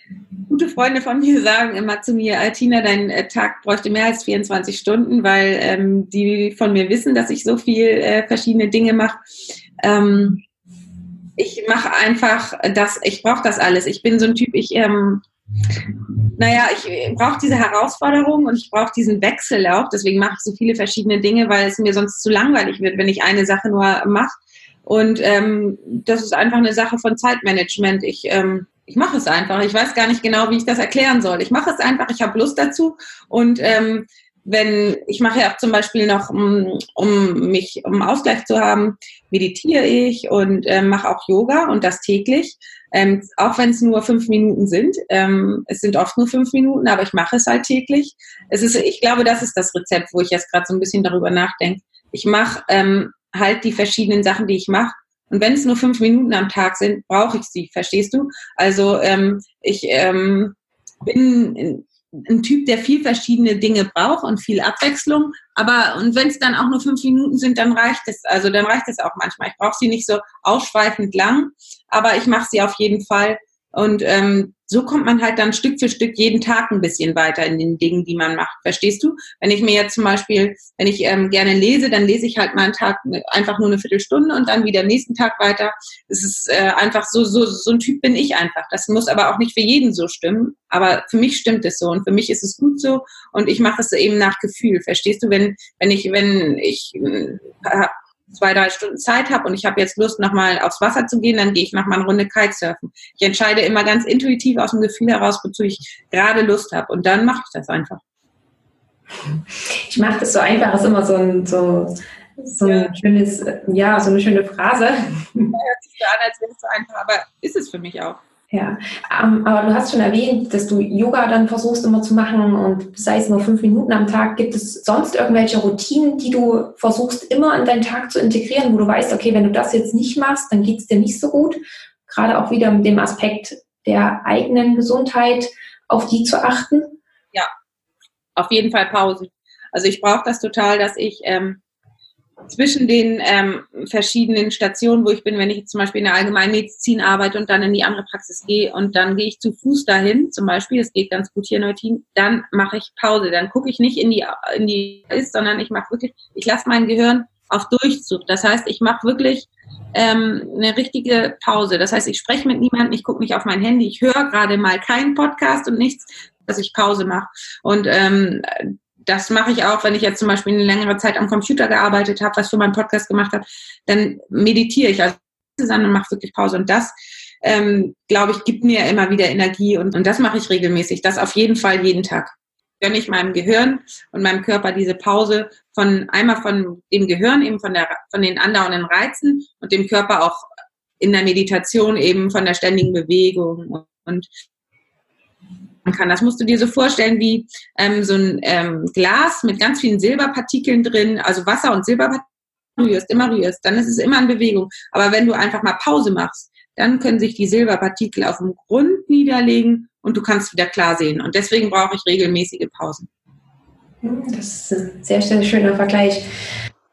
gute Freunde von mir sagen immer zu mir, Altina, dein äh, Tag bräuchte mehr als 24 Stunden, weil ähm, die von mir wissen, dass ich so viel äh, verschiedene Dinge mache. Ähm, ich mache einfach das, ich brauche das alles. Ich bin so ein Typ, ich, ähm, naja, ich brauche diese Herausforderung und ich brauche diesen Wechsel auch. Deswegen mache ich so viele verschiedene Dinge, weil es mir sonst zu langweilig wird, wenn ich eine Sache nur mache. Und ähm, das ist einfach eine Sache von Zeitmanagement. Ich ähm, ich mache es einfach. Ich weiß gar nicht genau, wie ich das erklären soll. Ich mache es einfach. Ich habe Lust dazu. Und ähm, wenn ich mache ja auch zum Beispiel noch, um, um mich, um Ausgleich zu haben, meditiere ich und äh, mache auch Yoga und das täglich. Ähm, auch wenn es nur fünf Minuten sind. Ähm, es sind oft nur fünf Minuten, aber ich mache es halt täglich. Es ist, ich glaube, das ist das Rezept, wo ich jetzt gerade so ein bisschen darüber nachdenke. Ich mache ähm, halt die verschiedenen Sachen, die ich mache, und wenn es nur fünf Minuten am Tag sind, brauche ich sie, verstehst du? Also ähm, ich ähm, bin ein Typ, der viel verschiedene Dinge braucht und viel Abwechslung. Aber und wenn es dann auch nur fünf Minuten sind, dann reicht es. Also dann reicht es auch manchmal. Ich brauche sie nicht so ausschweifend lang, aber ich mache sie auf jeden Fall. Und ähm, so kommt man halt dann Stück für Stück jeden Tag ein bisschen weiter in den Dingen, die man macht. Verstehst du? Wenn ich mir jetzt zum Beispiel, wenn ich ähm, gerne lese, dann lese ich halt mal einen Tag einfach nur eine Viertelstunde und dann wieder nächsten Tag weiter. Es ist äh, einfach so, so, so ein Typ bin ich einfach. Das muss aber auch nicht für jeden so stimmen. Aber für mich stimmt es so und für mich ist es gut so und ich mache es eben nach Gefühl. Verstehst du? Wenn, wenn ich, wenn ich äh, zwei, drei Stunden Zeit habe und ich habe jetzt Lust, nochmal aufs Wasser zu gehen, dann gehe ich nochmal eine Runde Kitesurfen. Ich entscheide immer ganz intuitiv aus dem Gefühl heraus, wozu ich gerade Lust habe. Und dann mache ich das einfach. Ich mache das so einfach, ist immer so ein, so, so ein ja. schönes, ja, so eine schöne Phrase. Ja, hört sich so an, als wäre es so einfach, aber ist es für mich auch. Ja, ähm, aber du hast schon erwähnt, dass du Yoga dann versuchst immer zu machen und sei es nur fünf Minuten am Tag. Gibt es sonst irgendwelche Routinen, die du versuchst immer in deinen Tag zu integrieren, wo du weißt, okay, wenn du das jetzt nicht machst, dann geht es dir nicht so gut? Gerade auch wieder mit dem Aspekt der eigenen Gesundheit, auf die zu achten? Ja, auf jeden Fall Pausen. Also ich brauche das total, dass ich ähm, zwischen den ähm, verschiedenen Stationen, wo ich bin, wenn ich zum Beispiel in der Allgemeinmedizin arbeite und dann in die andere Praxis gehe und dann gehe ich zu Fuß dahin, zum Beispiel, das geht ganz gut hier in Neutin, dann mache ich Pause. Dann gucke ich nicht in die, in die ist, sondern ich mache wirklich, ich lasse mein Gehirn auf Durchzug. Das heißt, ich mache wirklich ähm, eine richtige Pause. Das heißt, ich spreche mit niemandem, ich gucke nicht auf mein Handy, ich höre gerade mal keinen Podcast und nichts, dass ich Pause mache. Und ähm, das mache ich auch, wenn ich jetzt zum Beispiel eine längere Zeit am Computer gearbeitet habe, was für meinen Podcast gemacht habe, dann meditiere ich also zusammen und mache wirklich Pause. Und das, ähm, glaube ich, gibt mir immer wieder Energie und, und das mache ich regelmäßig. Das auf jeden Fall jeden Tag. Gönne ich meinem Gehirn und meinem Körper diese Pause von einmal von dem Gehirn, eben von, der, von den andauernden Reizen und dem Körper auch in der Meditation eben von der ständigen Bewegung und kann. Das musst du dir so vorstellen wie ähm, so ein ähm, Glas mit ganz vielen Silberpartikeln drin, also Wasser und Silberpartikeln rührst, immer rührst, dann ist es immer in Bewegung. Aber wenn du einfach mal Pause machst, dann können sich die Silberpartikel auf dem Grund niederlegen und du kannst wieder klar sehen. Und deswegen brauche ich regelmäßige Pausen. Das ist ein sehr, sehr schöner Vergleich.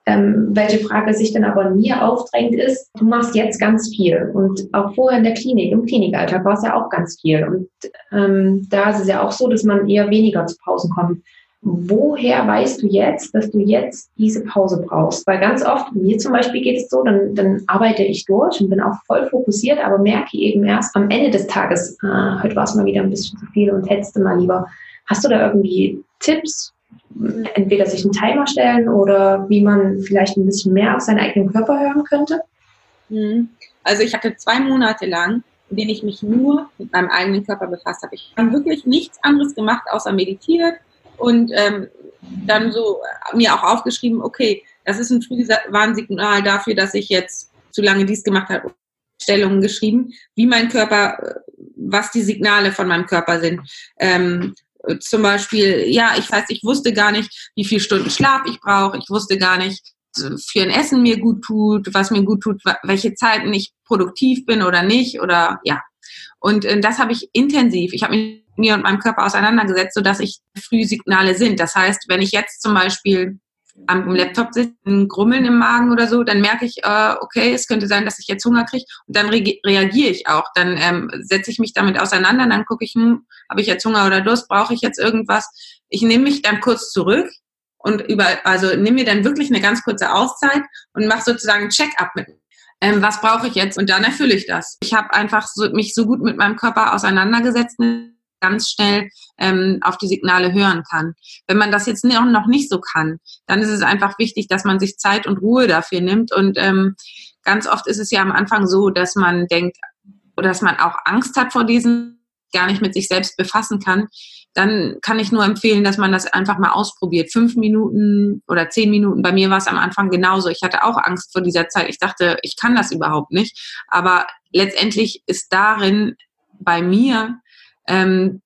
Ähm, welche Frage sich dann aber mir aufdrängt, ist, du machst jetzt ganz viel und auch vorher in der Klinik, im Klinikalltag war es ja auch ganz viel. Und ähm, da ist es ja auch so, dass man eher weniger zu Pausen kommt. Woher weißt du jetzt, dass du jetzt diese Pause brauchst? Weil ganz oft, mir zum Beispiel geht es so, dann, dann arbeite ich durch und bin auch voll fokussiert, aber merke eben erst am Ende des Tages, äh, heute war es mal wieder ein bisschen zu viel und du mal lieber. Hast du da irgendwie Tipps, entweder sich einen Timer stellen oder wie man vielleicht ein bisschen mehr auf seinen eigenen Körper hören könnte? Mhm. Also ich hatte zwei Monate lang, in denen ich mich nur mit meinem eigenen Körper befasst habe. Ich habe wirklich nichts anderes gemacht, außer meditiert und ähm, dann so mir auch aufgeschrieben, okay, das ist ein Frühwarnsignal dafür, dass ich jetzt zu lange dies gemacht habe. Stellungen geschrieben, wie mein Körper, was die Signale von meinem Körper sind. Ähm, zum Beispiel, ja, ich weiß, ich wusste gar nicht, wie viele Stunden Schlaf ich brauche. Ich wusste gar nicht, für ein Essen mir gut tut, was mir gut tut, welche Zeiten ich produktiv bin oder nicht oder ja. Und äh, das habe ich intensiv. Ich habe mich mir und meinem Körper auseinandergesetzt, sodass ich Frühsignale sind. Das heißt, wenn ich jetzt zum Beispiel am Laptop sitze, ein Grummeln im Magen oder so, dann merke ich, äh, okay, es könnte sein, dass ich jetzt Hunger kriege und dann re reagiere ich auch. Dann ähm, setze ich mich damit auseinander, dann gucke ich, hm, habe ich jetzt Hunger oder Durst, brauche ich jetzt irgendwas? Ich nehme mich dann kurz zurück und über, also nehme mir dann wirklich eine ganz kurze Auszeit und mache sozusagen ein Check-up mit ähm, was brauche ich jetzt? Und dann erfülle ich das. Ich habe einfach so, mich so gut mit meinem Körper auseinandergesetzt, ganz schnell ähm, auf die Signale hören kann. Wenn man das jetzt noch nicht so kann, dann ist es einfach wichtig, dass man sich Zeit und Ruhe dafür nimmt. Und ähm, ganz oft ist es ja am Anfang so, dass man denkt, oder dass man auch Angst hat vor diesen gar nicht mit sich selbst befassen kann, dann kann ich nur empfehlen, dass man das einfach mal ausprobiert. Fünf Minuten oder zehn Minuten. Bei mir war es am Anfang genauso. Ich hatte auch Angst vor dieser Zeit. Ich dachte, ich kann das überhaupt nicht. Aber letztendlich ist darin bei mir, ähm,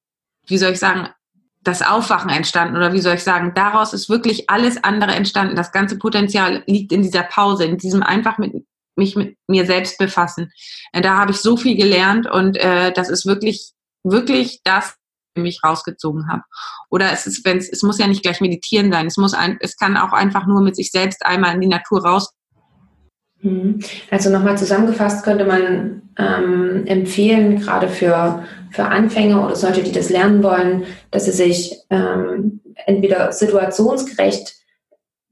wie soll ich sagen, das Aufwachen entstanden oder wie soll ich sagen, daraus ist wirklich alles andere entstanden. Das ganze Potenzial liegt in dieser Pause, in diesem einfach mit mich mit mir selbst befassen. Äh, da habe ich so viel gelernt und äh, das ist wirklich wirklich das mich rausgezogen habe. Oder es ist, wenn es, muss ja nicht gleich meditieren sein. Es muss ein, es kann auch einfach nur mit sich selbst einmal in die Natur raus. Mhm. Also nochmal zusammengefasst könnte man ähm, empfehlen, gerade für, für Anfänger oder solche, die das lernen wollen, dass sie sich ähm, entweder situationsgerecht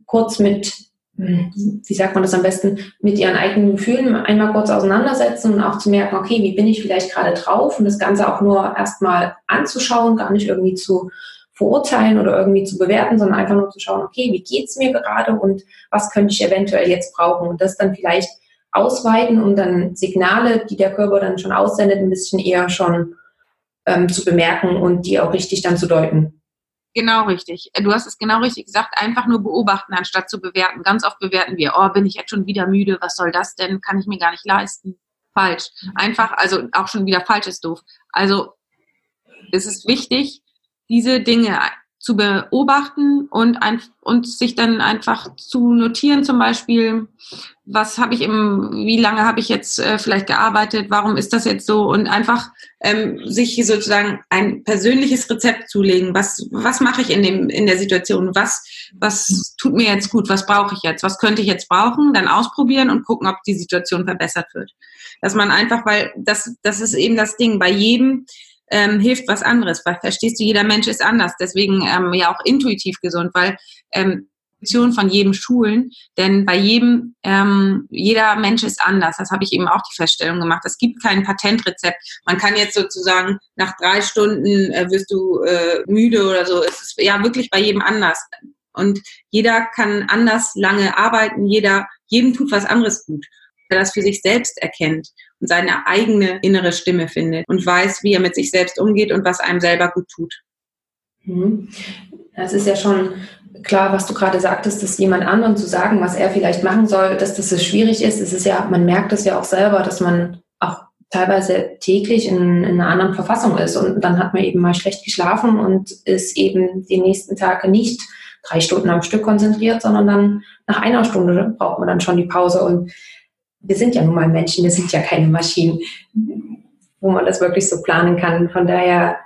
kurz mit wie sagt man das am besten, mit ihren eigenen Gefühlen einmal kurz auseinandersetzen und auch zu merken, okay, wie bin ich vielleicht gerade drauf? Und das Ganze auch nur erstmal anzuschauen, gar nicht irgendwie zu verurteilen oder irgendwie zu bewerten, sondern einfach nur zu schauen, okay, wie geht's mir gerade und was könnte ich eventuell jetzt brauchen? Und das dann vielleicht ausweiten, um dann Signale, die der Körper dann schon aussendet, ein bisschen eher schon ähm, zu bemerken und die auch richtig dann zu deuten. Genau richtig. Du hast es genau richtig gesagt. Einfach nur beobachten, anstatt zu bewerten. Ganz oft bewerten wir, oh, bin ich jetzt schon wieder müde? Was soll das denn? Kann ich mir gar nicht leisten. Falsch. Einfach, also auch schon wieder falsch ist doof. Also es ist wichtig, diese Dinge zu beobachten und, ein, und sich dann einfach zu notieren, zum Beispiel, was habe ich im, wie lange habe ich jetzt äh, vielleicht gearbeitet, warum ist das jetzt so? Und einfach ähm, sich sozusagen ein persönliches Rezept zulegen, was, was mache ich in, dem, in der Situation, was, was tut mir jetzt gut, was brauche ich jetzt, was könnte ich jetzt brauchen, dann ausprobieren und gucken, ob die Situation verbessert wird. Dass man einfach, weil das, das ist eben das Ding, bei jedem ähm, hilft was anderes, weil verstehst du, jeder Mensch ist anders, deswegen ähm, ja auch intuitiv gesund, weil ähm, von jedem Schulen, denn bei jedem, ähm, jeder Mensch ist anders. Das habe ich eben auch die Feststellung gemacht. Es gibt kein Patentrezept. Man kann jetzt sozusagen nach drei Stunden äh, wirst du äh, müde oder so. Es ist ja wirklich bei jedem anders. Und jeder kann anders lange arbeiten. Jeder, jedem tut was anderes gut. Wer das für sich selbst erkennt seine eigene innere Stimme findet und weiß, wie er mit sich selbst umgeht und was einem selber gut tut. Mhm. Das ist ja schon klar, was du gerade sagtest, dass jemand anderen zu sagen, was er vielleicht machen soll, dass das schwierig ist. Es ist ja, man merkt es ja auch selber, dass man auch teilweise täglich in, in, einer anderen Verfassung ist und dann hat man eben mal schlecht geschlafen und ist eben die nächsten Tage nicht drei Stunden am Stück konzentriert, sondern dann nach einer Stunde braucht man dann schon die Pause und wir sind ja nun mal Menschen, wir sind ja keine Maschinen, wo man das wirklich so planen kann. Von daher,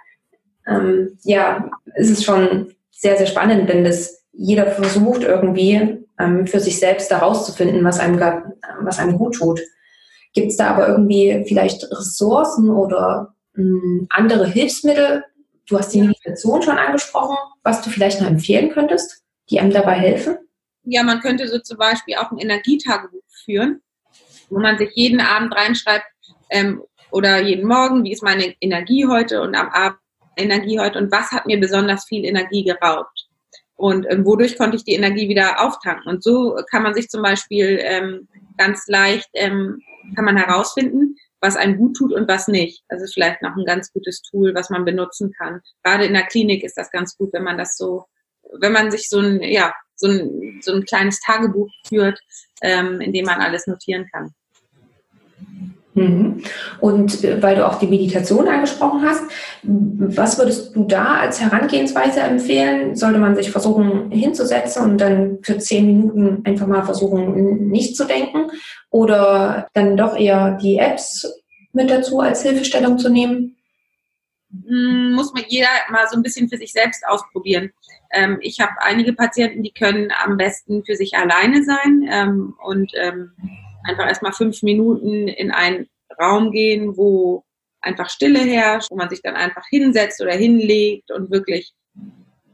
ähm, ja, ist es schon sehr, sehr spannend, wenn das jeder versucht irgendwie ähm, für sich selbst da rauszufinden, was einem, was einem gut tut. Gibt es da aber irgendwie vielleicht Ressourcen oder ähm, andere Hilfsmittel? Du hast die Meditation schon angesprochen, was du vielleicht noch empfehlen könntest, die einem dabei helfen? Ja, man könnte so zum Beispiel auch ein Energietagebuch führen wo man sich jeden Abend reinschreibt ähm, oder jeden Morgen, wie ist meine Energie heute und am Abend Energie heute und was hat mir besonders viel Energie geraubt. Und ähm, wodurch konnte ich die Energie wieder auftanken? Und so kann man sich zum Beispiel ähm, ganz leicht, ähm, kann man herausfinden, was einem gut tut und was nicht. Das ist vielleicht noch ein ganz gutes Tool, was man benutzen kann. Gerade in der Klinik ist das ganz gut, wenn man das so, wenn man sich so ein, ja, so ein, so ein kleines Tagebuch führt, ähm, in dem man alles notieren kann. Mhm. Und äh, weil du auch die Meditation angesprochen hast, was würdest du da als Herangehensweise empfehlen? Sollte man sich versuchen hinzusetzen und dann für zehn Minuten einfach mal versuchen, nicht zu denken? Oder dann doch eher die Apps mit dazu als Hilfestellung zu nehmen? Hm, muss man jeder mal so ein bisschen für sich selbst ausprobieren. Ähm, ich habe einige Patienten, die können am besten für sich alleine sein ähm, und ähm, einfach erstmal fünf Minuten in einen Raum gehen, wo einfach Stille herrscht, wo man sich dann einfach hinsetzt oder hinlegt und wirklich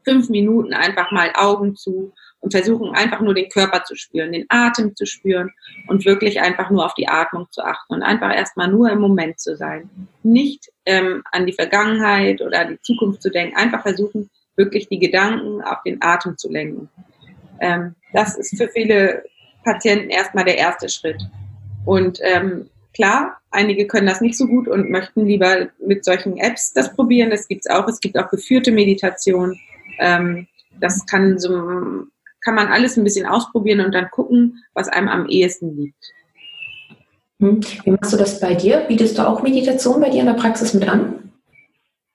fünf Minuten einfach mal Augen zu und versuchen einfach nur den Körper zu spüren, den Atem zu spüren und wirklich einfach nur auf die Atmung zu achten und einfach erstmal nur im Moment zu sein. Nicht ähm, an die Vergangenheit oder an die Zukunft zu denken, einfach versuchen, wirklich die Gedanken auf den Atem zu lenken. Ähm, das ist für viele Patienten erstmal der erste Schritt. Und ähm, klar, einige können das nicht so gut und möchten lieber mit solchen Apps das probieren. Das gibt es auch. Es gibt auch geführte Meditation. Ähm, das kann so, kann man alles ein bisschen ausprobieren und dann gucken, was einem am ehesten liegt. Hm. Wie machst du das bei dir? Bietest du auch Meditation bei dir in der Praxis mit an?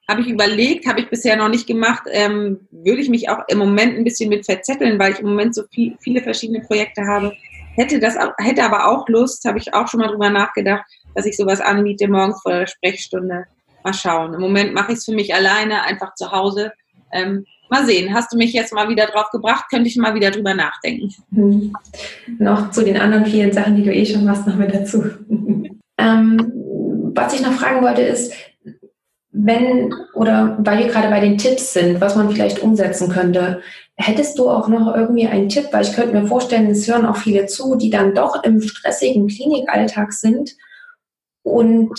Habe ich überlegt, habe ich bisher noch nicht gemacht. Ähm, würde ich mich auch im Moment ein bisschen mit verzetteln, weil ich im Moment so viel, viele verschiedene Projekte habe. Hätte das, hätte aber auch Lust, habe ich auch schon mal drüber nachgedacht, dass ich sowas anbiete morgens vor der Sprechstunde. Mal schauen. Im Moment mache ich es für mich alleine, einfach zu Hause. Ähm, mal sehen, hast du mich jetzt mal wieder drauf gebracht, könnte ich mal wieder drüber nachdenken. Mhm. Noch zu den anderen vielen Sachen, die du eh schon machst, noch mit dazu. ähm, was ich noch fragen wollte ist, wenn oder weil wir gerade bei den Tipps sind, was man vielleicht umsetzen könnte, hättest du auch noch irgendwie einen Tipp? Weil ich könnte mir vorstellen, es hören auch viele zu, die dann doch im stressigen Klinikalltag sind und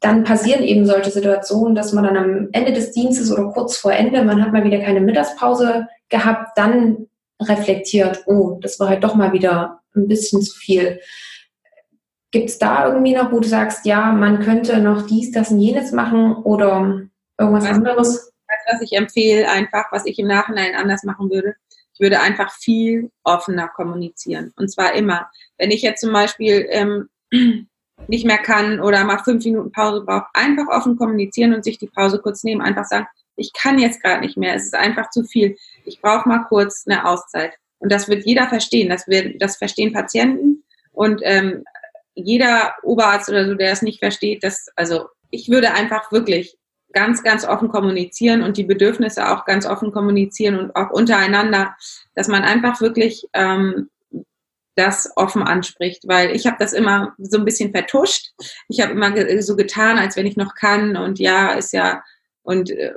dann passieren eben solche Situationen, dass man dann am Ende des Dienstes oder kurz vor Ende, man hat mal wieder keine Mittagspause gehabt, dann reflektiert, oh, das war halt doch mal wieder ein bisschen zu viel. Gibt es da irgendwie noch, wo du sagst, ja, man könnte noch dies, das und jenes machen oder irgendwas weißt anderes? Du, was ich empfehle, einfach, was ich im Nachhinein anders machen würde. Ich würde einfach viel offener kommunizieren. Und zwar immer. Wenn ich jetzt zum Beispiel ähm, nicht mehr kann oder mal fünf Minuten Pause braucht, einfach offen kommunizieren und sich die Pause kurz nehmen. Einfach sagen, ich kann jetzt gerade nicht mehr, es ist einfach zu viel. Ich brauche mal kurz eine Auszeit. Und das wird jeder verstehen. Das, wird, das verstehen Patienten und ähm, jeder Oberarzt oder so, der es nicht versteht, das, also ich würde einfach wirklich ganz, ganz offen kommunizieren und die Bedürfnisse auch ganz offen kommunizieren und auch untereinander, dass man einfach wirklich ähm, das offen anspricht, weil ich habe das immer so ein bisschen vertuscht. Ich habe immer so getan, als wenn ich noch kann und ja, ist ja und äh,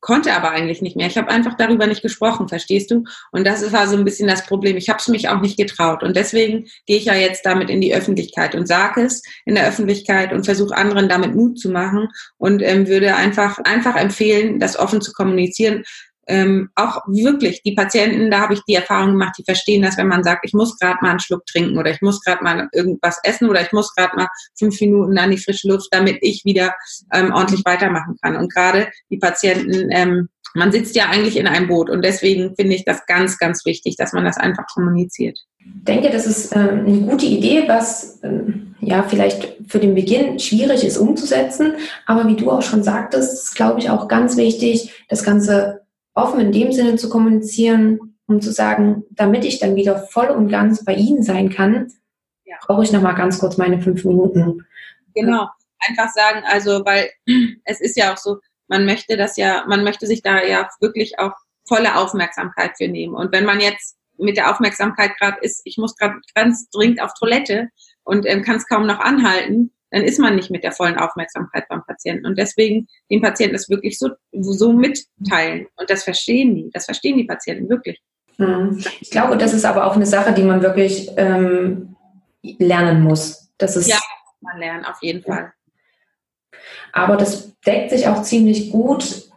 konnte aber eigentlich nicht mehr. Ich habe einfach darüber nicht gesprochen, verstehst du? Und das war so ein bisschen das Problem. Ich habe es mich auch nicht getraut und deswegen gehe ich ja jetzt damit in die Öffentlichkeit und sage es in der Öffentlichkeit und versuche anderen damit Mut zu machen und ähm, würde einfach einfach empfehlen, das offen zu kommunizieren, ähm, auch wirklich die Patienten, da habe ich die Erfahrung gemacht, die verstehen das, wenn man sagt, ich muss gerade mal einen Schluck trinken oder ich muss gerade mal irgendwas essen oder ich muss gerade mal fünf Minuten an die frische Luft, damit ich wieder ähm, ordentlich weitermachen kann. Und gerade die Patienten, ähm, man sitzt ja eigentlich in einem Boot und deswegen finde ich das ganz, ganz wichtig, dass man das einfach kommuniziert. Ich denke, das ist ähm, eine gute Idee, was ähm, ja vielleicht für den Beginn schwierig ist umzusetzen. Aber wie du auch schon sagtest, ist, glaube ich, auch ganz wichtig, das Ganze offen in dem Sinne zu kommunizieren, um zu sagen, damit ich dann wieder voll und ganz bei Ihnen sein kann, ja. brauche ich nochmal ganz kurz meine fünf Minuten. Genau, einfach sagen, also weil es ist ja auch so, man möchte das ja, man möchte sich da ja wirklich auch volle Aufmerksamkeit für nehmen. Und wenn man jetzt mit der Aufmerksamkeit gerade ist, ich muss gerade ganz dringend auf Toilette und ähm, kann es kaum noch anhalten, dann ist man nicht mit der vollen Aufmerksamkeit beim Patienten. Und deswegen den Patienten das wirklich so, so mitteilen. Und das verstehen die. Das verstehen die Patienten wirklich. Mhm. Ich glaube, das ist aber auch eine Sache, die man wirklich ähm, lernen muss. Das ist, ja, man lernen, auf jeden Fall. Aber das deckt sich auch ziemlich gut,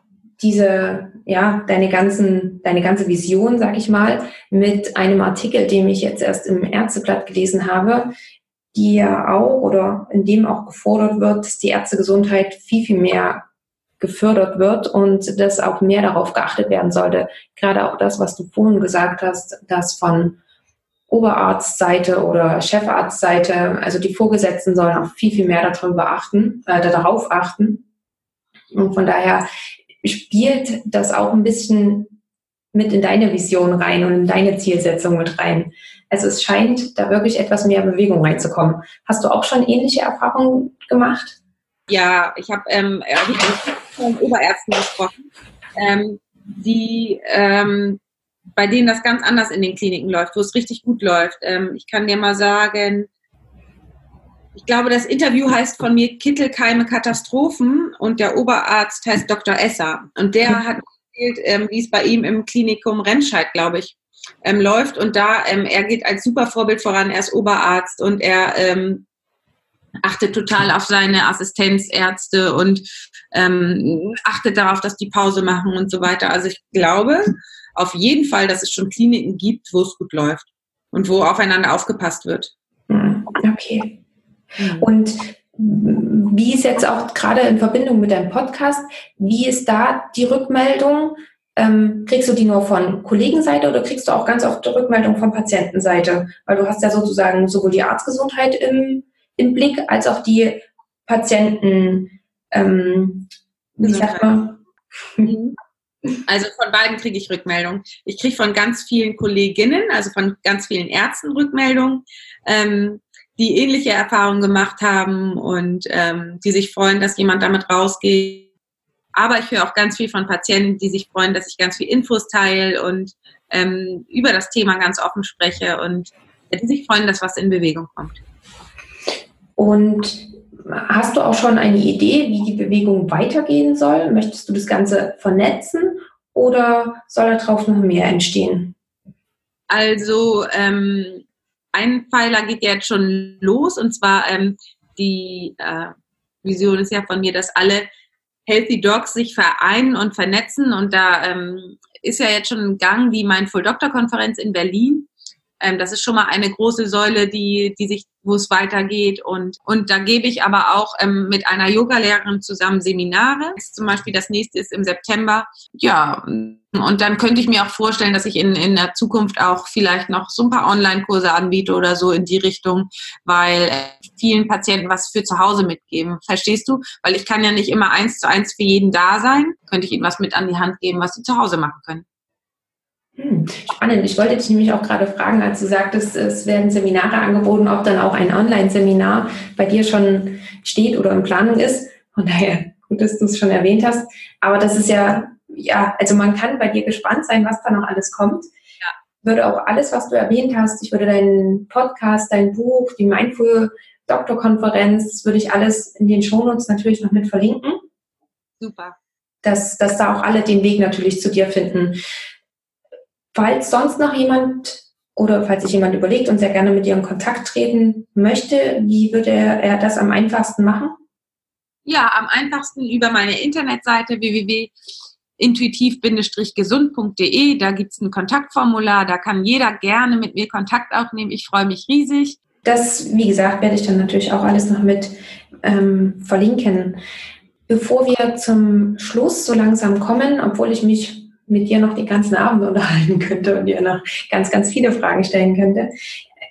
diese ja, deine ganzen, deine ganze Vision, sag ich mal, mit einem Artikel, den ich jetzt erst im Ärzteblatt gelesen habe, die ja auch oder in dem auch gefordert wird, dass die Ärztegesundheit viel, viel mehr gefördert wird und dass auch mehr darauf geachtet werden sollte. Gerade auch das, was du vorhin gesagt hast, dass von Oberarztseite oder Chefarztseite, also die Vorgesetzten sollen auch viel, viel mehr darüber achten, äh, darauf achten. Und von daher spielt das auch ein bisschen mit in deine Vision rein und in deine Zielsetzung mit rein. Also es scheint da wirklich etwas mehr Bewegung reinzukommen. Hast du auch schon ähnliche Erfahrungen gemacht? Ja, ich habe ähm, mit Oberärzten gesprochen, ähm, die ähm, bei denen das ganz anders in den Kliniken läuft, wo es richtig gut läuft. Ähm, ich kann dir mal sagen, ich glaube, das Interview heißt von mir Kittelkeime Katastrophen und der Oberarzt heißt Dr. Esser. Und der hat erzählt, ähm, wie es bei ihm im Klinikum Remscheid, glaube ich, ähm, läuft. Und da, ähm, er geht als super Vorbild voran, er ist Oberarzt und er ähm, achtet total auf seine Assistenzärzte und ähm, achtet darauf, dass die Pause machen und so weiter. Also ich glaube auf jeden Fall, dass es schon Kliniken gibt, wo es gut läuft und wo aufeinander aufgepasst wird. Hm, okay. Und wie ist jetzt auch gerade in Verbindung mit deinem Podcast, wie ist da die Rückmeldung? Ähm, kriegst du die nur von Kollegenseite oder kriegst du auch ganz oft Rückmeldung von Patientenseite? Weil du hast ja sozusagen sowohl die Arztgesundheit im, im Blick als auch die Patienten, ähm, sagt man? Mhm. Also von beiden kriege ich Rückmeldungen. Ich kriege von ganz vielen Kolleginnen, also von ganz vielen Ärzten Rückmeldungen, ähm, die ähnliche Erfahrungen gemacht haben und ähm, die sich freuen, dass jemand damit rausgeht aber ich höre auch ganz viel von Patienten, die sich freuen, dass ich ganz viel Infos teile und ähm, über das Thema ganz offen spreche und die sich freuen, dass was in Bewegung kommt. Und hast du auch schon eine Idee, wie die Bewegung weitergehen soll? Möchtest du das Ganze vernetzen oder soll darauf noch mehr entstehen? Also ähm, ein Pfeiler geht jetzt schon los und zwar ähm, die äh, Vision ist ja von mir, dass alle Healthy Dogs sich vereinen und vernetzen. Und da ähm, ist ja jetzt schon ein Gang die Mindful Doctor Konferenz in Berlin. Ähm, das ist schon mal eine große Säule, die, die sich, wo es weitergeht. Und, und da gebe ich aber auch ähm, mit einer Yogalehrerin zusammen Seminare. Zum Beispiel das nächste ist im September. Ja, und dann könnte ich mir auch vorstellen, dass ich in, in der Zukunft auch vielleicht noch so ein paar Online-Kurse anbiete oder so in die Richtung, weil äh, vielen Patienten was für zu Hause mitgeben. Verstehst du? Weil ich kann ja nicht immer eins zu eins für jeden da sein. Könnte ich ihnen was mit an die Hand geben, was sie zu Hause machen können. Hm, spannend. Ich wollte dich nämlich auch gerade fragen, als du sagtest, es werden Seminare angeboten, ob dann auch ein Online-Seminar bei dir schon steht oder in Planung ist. Von daher, gut, dass du es schon erwähnt hast. Aber das ist ja, ja, also man kann bei dir gespannt sein, was da noch alles kommt. Ja. Würde auch alles, was du erwähnt hast, ich würde deinen Podcast, dein Buch, die Mindful Doktorkonferenz, das würde ich alles in den Shownotes natürlich noch mit verlinken. Super. Dass, dass da auch alle den Weg natürlich zu dir finden. Falls sonst noch jemand oder falls sich jemand überlegt und sehr gerne mit dir in Kontakt treten möchte, wie würde er das am einfachsten machen? Ja, am einfachsten über meine Internetseite www.intuitiv-gesund.de. Da gibt es ein Kontaktformular, da kann jeder gerne mit mir Kontakt aufnehmen. Ich freue mich riesig. Das, wie gesagt, werde ich dann natürlich auch alles noch mit ähm, verlinken. Bevor wir zum Schluss so langsam kommen, obwohl ich mich mit dir noch die ganzen Abend unterhalten könnte und dir noch ganz, ganz viele Fragen stellen könnte.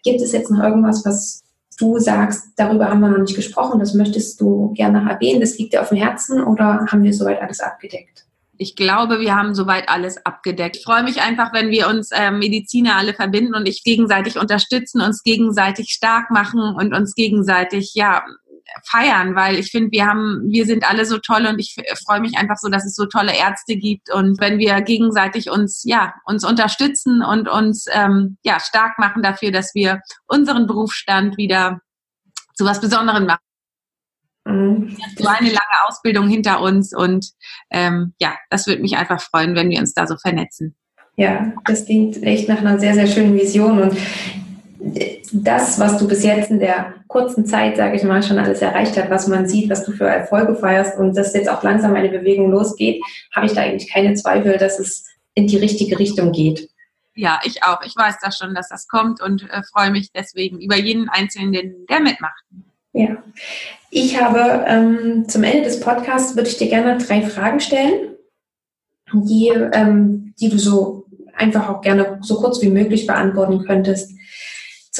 Gibt es jetzt noch irgendwas, was du sagst, darüber haben wir noch nicht gesprochen, das möchtest du gerne erwähnen, das liegt dir auf dem Herzen oder haben wir soweit alles abgedeckt? Ich glaube, wir haben soweit alles abgedeckt. Ich freue mich einfach, wenn wir uns äh, Mediziner alle verbinden und ich gegenseitig unterstützen, uns gegenseitig stark machen und uns gegenseitig ja feiern, weil ich finde, wir haben, wir sind alle so toll und ich freue mich einfach so, dass es so tolle Ärzte gibt und wenn wir gegenseitig uns, ja, uns unterstützen und uns, ähm, ja, stark machen dafür, dass wir unseren Berufsstand wieder zu was Besonderem machen. Mhm. So eine lange Ausbildung hinter uns und ähm, ja, das würde mich einfach freuen, wenn wir uns da so vernetzen. Ja, das klingt echt nach einer sehr, sehr schönen Vision und das, was du bis jetzt in der kurzen Zeit, sage ich mal, schon alles erreicht hat, was man sieht, was du für Erfolge feierst und dass jetzt auch langsam eine Bewegung losgeht, habe ich da eigentlich keine Zweifel, dass es in die richtige Richtung geht. Ja, ich auch. Ich weiß das schon, dass das kommt und äh, freue mich deswegen über jeden Einzelnen, der mitmacht. Ja, ich habe ähm, zum Ende des Podcasts würde ich dir gerne drei Fragen stellen, die, ähm, die du so einfach auch gerne so kurz wie möglich beantworten könntest.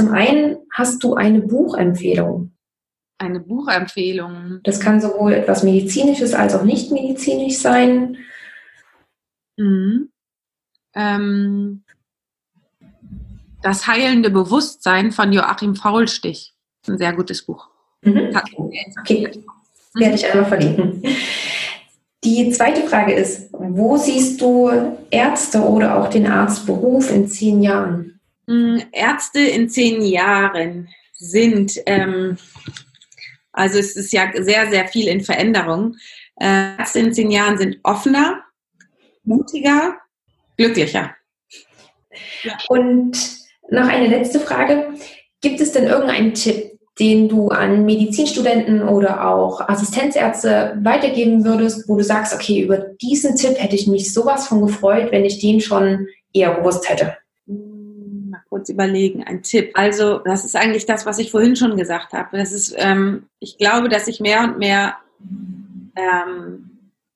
Zum einen hast du eine Buchempfehlung. Eine Buchempfehlung. Das kann sowohl etwas Medizinisches als auch nicht medizinisch sein. Mhm. Ähm, das heilende Bewusstsein von Joachim Faulstich. Ein sehr gutes Buch. Mhm. Okay, werde ich einmal verlinken. Die zweite Frage ist, wo siehst du Ärzte oder auch den Arztberuf in zehn Jahren? Hm, Ärzte in zehn Jahren sind, ähm, also es ist ja sehr, sehr viel in Veränderung. Äh, Ärzte in zehn Jahren sind offener, mutiger, glücklicher. Und noch eine letzte Frage. Gibt es denn irgendeinen Tipp, den du an Medizinstudenten oder auch Assistenzärzte weitergeben würdest, wo du sagst, okay, über diesen Tipp hätte ich mich sowas von gefreut, wenn ich den schon eher gewusst hätte? Kurz überlegen, ein Tipp. Also, das ist eigentlich das, was ich vorhin schon gesagt habe. Das ist, ähm, ich glaube, dass sich mehr und mehr ähm,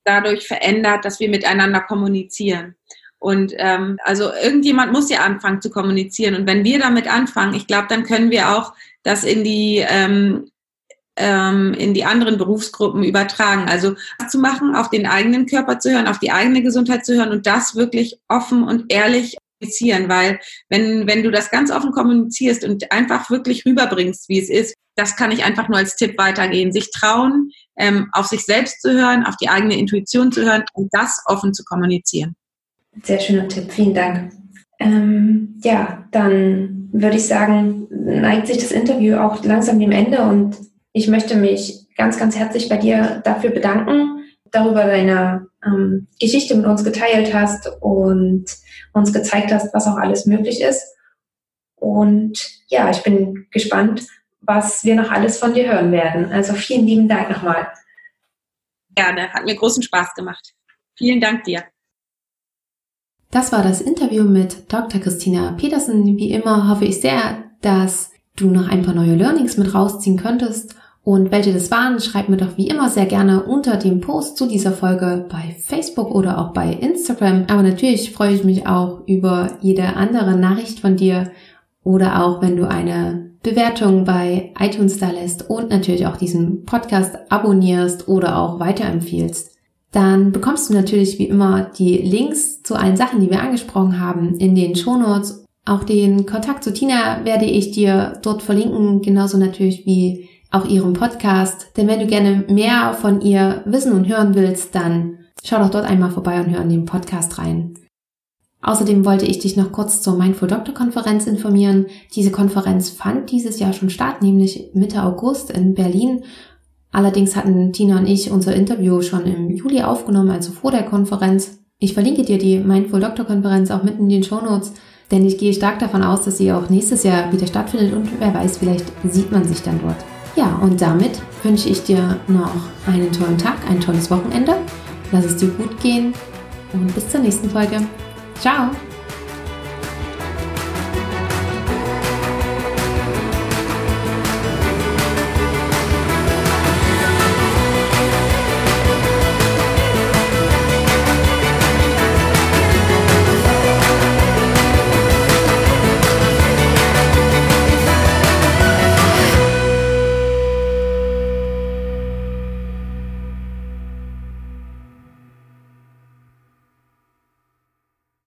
dadurch verändert, dass wir miteinander kommunizieren. Und ähm, also irgendjemand muss ja anfangen zu kommunizieren. Und wenn wir damit anfangen, ich glaube, dann können wir auch das in die ähm, ähm, in die anderen Berufsgruppen übertragen. Also zu machen, auf den eigenen Körper zu hören, auf die eigene Gesundheit zu hören und das wirklich offen und ehrlich kommunizieren, weil wenn, wenn du das ganz offen kommunizierst und einfach wirklich rüberbringst, wie es ist, das kann ich einfach nur als Tipp weitergehen. Sich trauen, ähm, auf sich selbst zu hören, auf die eigene Intuition zu hören und das offen zu kommunizieren. Sehr schöner Tipp, vielen Dank. Ähm, ja, dann würde ich sagen, neigt sich das Interview auch langsam dem Ende und ich möchte mich ganz, ganz herzlich bei dir dafür bedanken, darüber deine ähm, Geschichte mit uns geteilt hast und uns gezeigt hast, was auch alles möglich ist. Und ja, ich bin gespannt, was wir noch alles von dir hören werden. Also vielen lieben Dank nochmal. Gerne, hat mir großen Spaß gemacht. Vielen Dank dir. Das war das Interview mit Dr. Christina Petersen. Wie immer hoffe ich sehr, dass du noch ein paar neue Learnings mit rausziehen könntest. Und welche das waren, schreib mir doch wie immer sehr gerne unter dem Post zu dieser Folge bei Facebook oder auch bei Instagram. Aber natürlich freue ich mich auch über jede andere Nachricht von dir oder auch wenn du eine Bewertung bei iTunes da lässt und natürlich auch diesen Podcast abonnierst oder auch weiterempfiehlst dann bekommst du natürlich wie immer die Links zu allen Sachen, die wir angesprochen haben, in den Shownotes. Auch den Kontakt zu Tina werde ich dir dort verlinken, genauso natürlich wie auch ihren Podcast. Denn wenn du gerne mehr von ihr wissen und hören willst, dann schau doch dort einmal vorbei und hör in den Podcast rein. Außerdem wollte ich dich noch kurz zur Mindful Doctor Konferenz informieren. Diese Konferenz fand dieses Jahr schon statt, nämlich Mitte August in Berlin Allerdings hatten Tina und ich unser Interview schon im Juli aufgenommen, also vor der Konferenz. Ich verlinke dir die Mindful Doctor Konferenz auch mitten in den Show Notes, denn ich gehe stark davon aus, dass sie auch nächstes Jahr wieder stattfindet und wer weiß, vielleicht sieht man sich dann dort. Ja, und damit wünsche ich dir noch einen tollen Tag, ein tolles Wochenende. Lass es dir gut gehen und bis zur nächsten Folge. Ciao!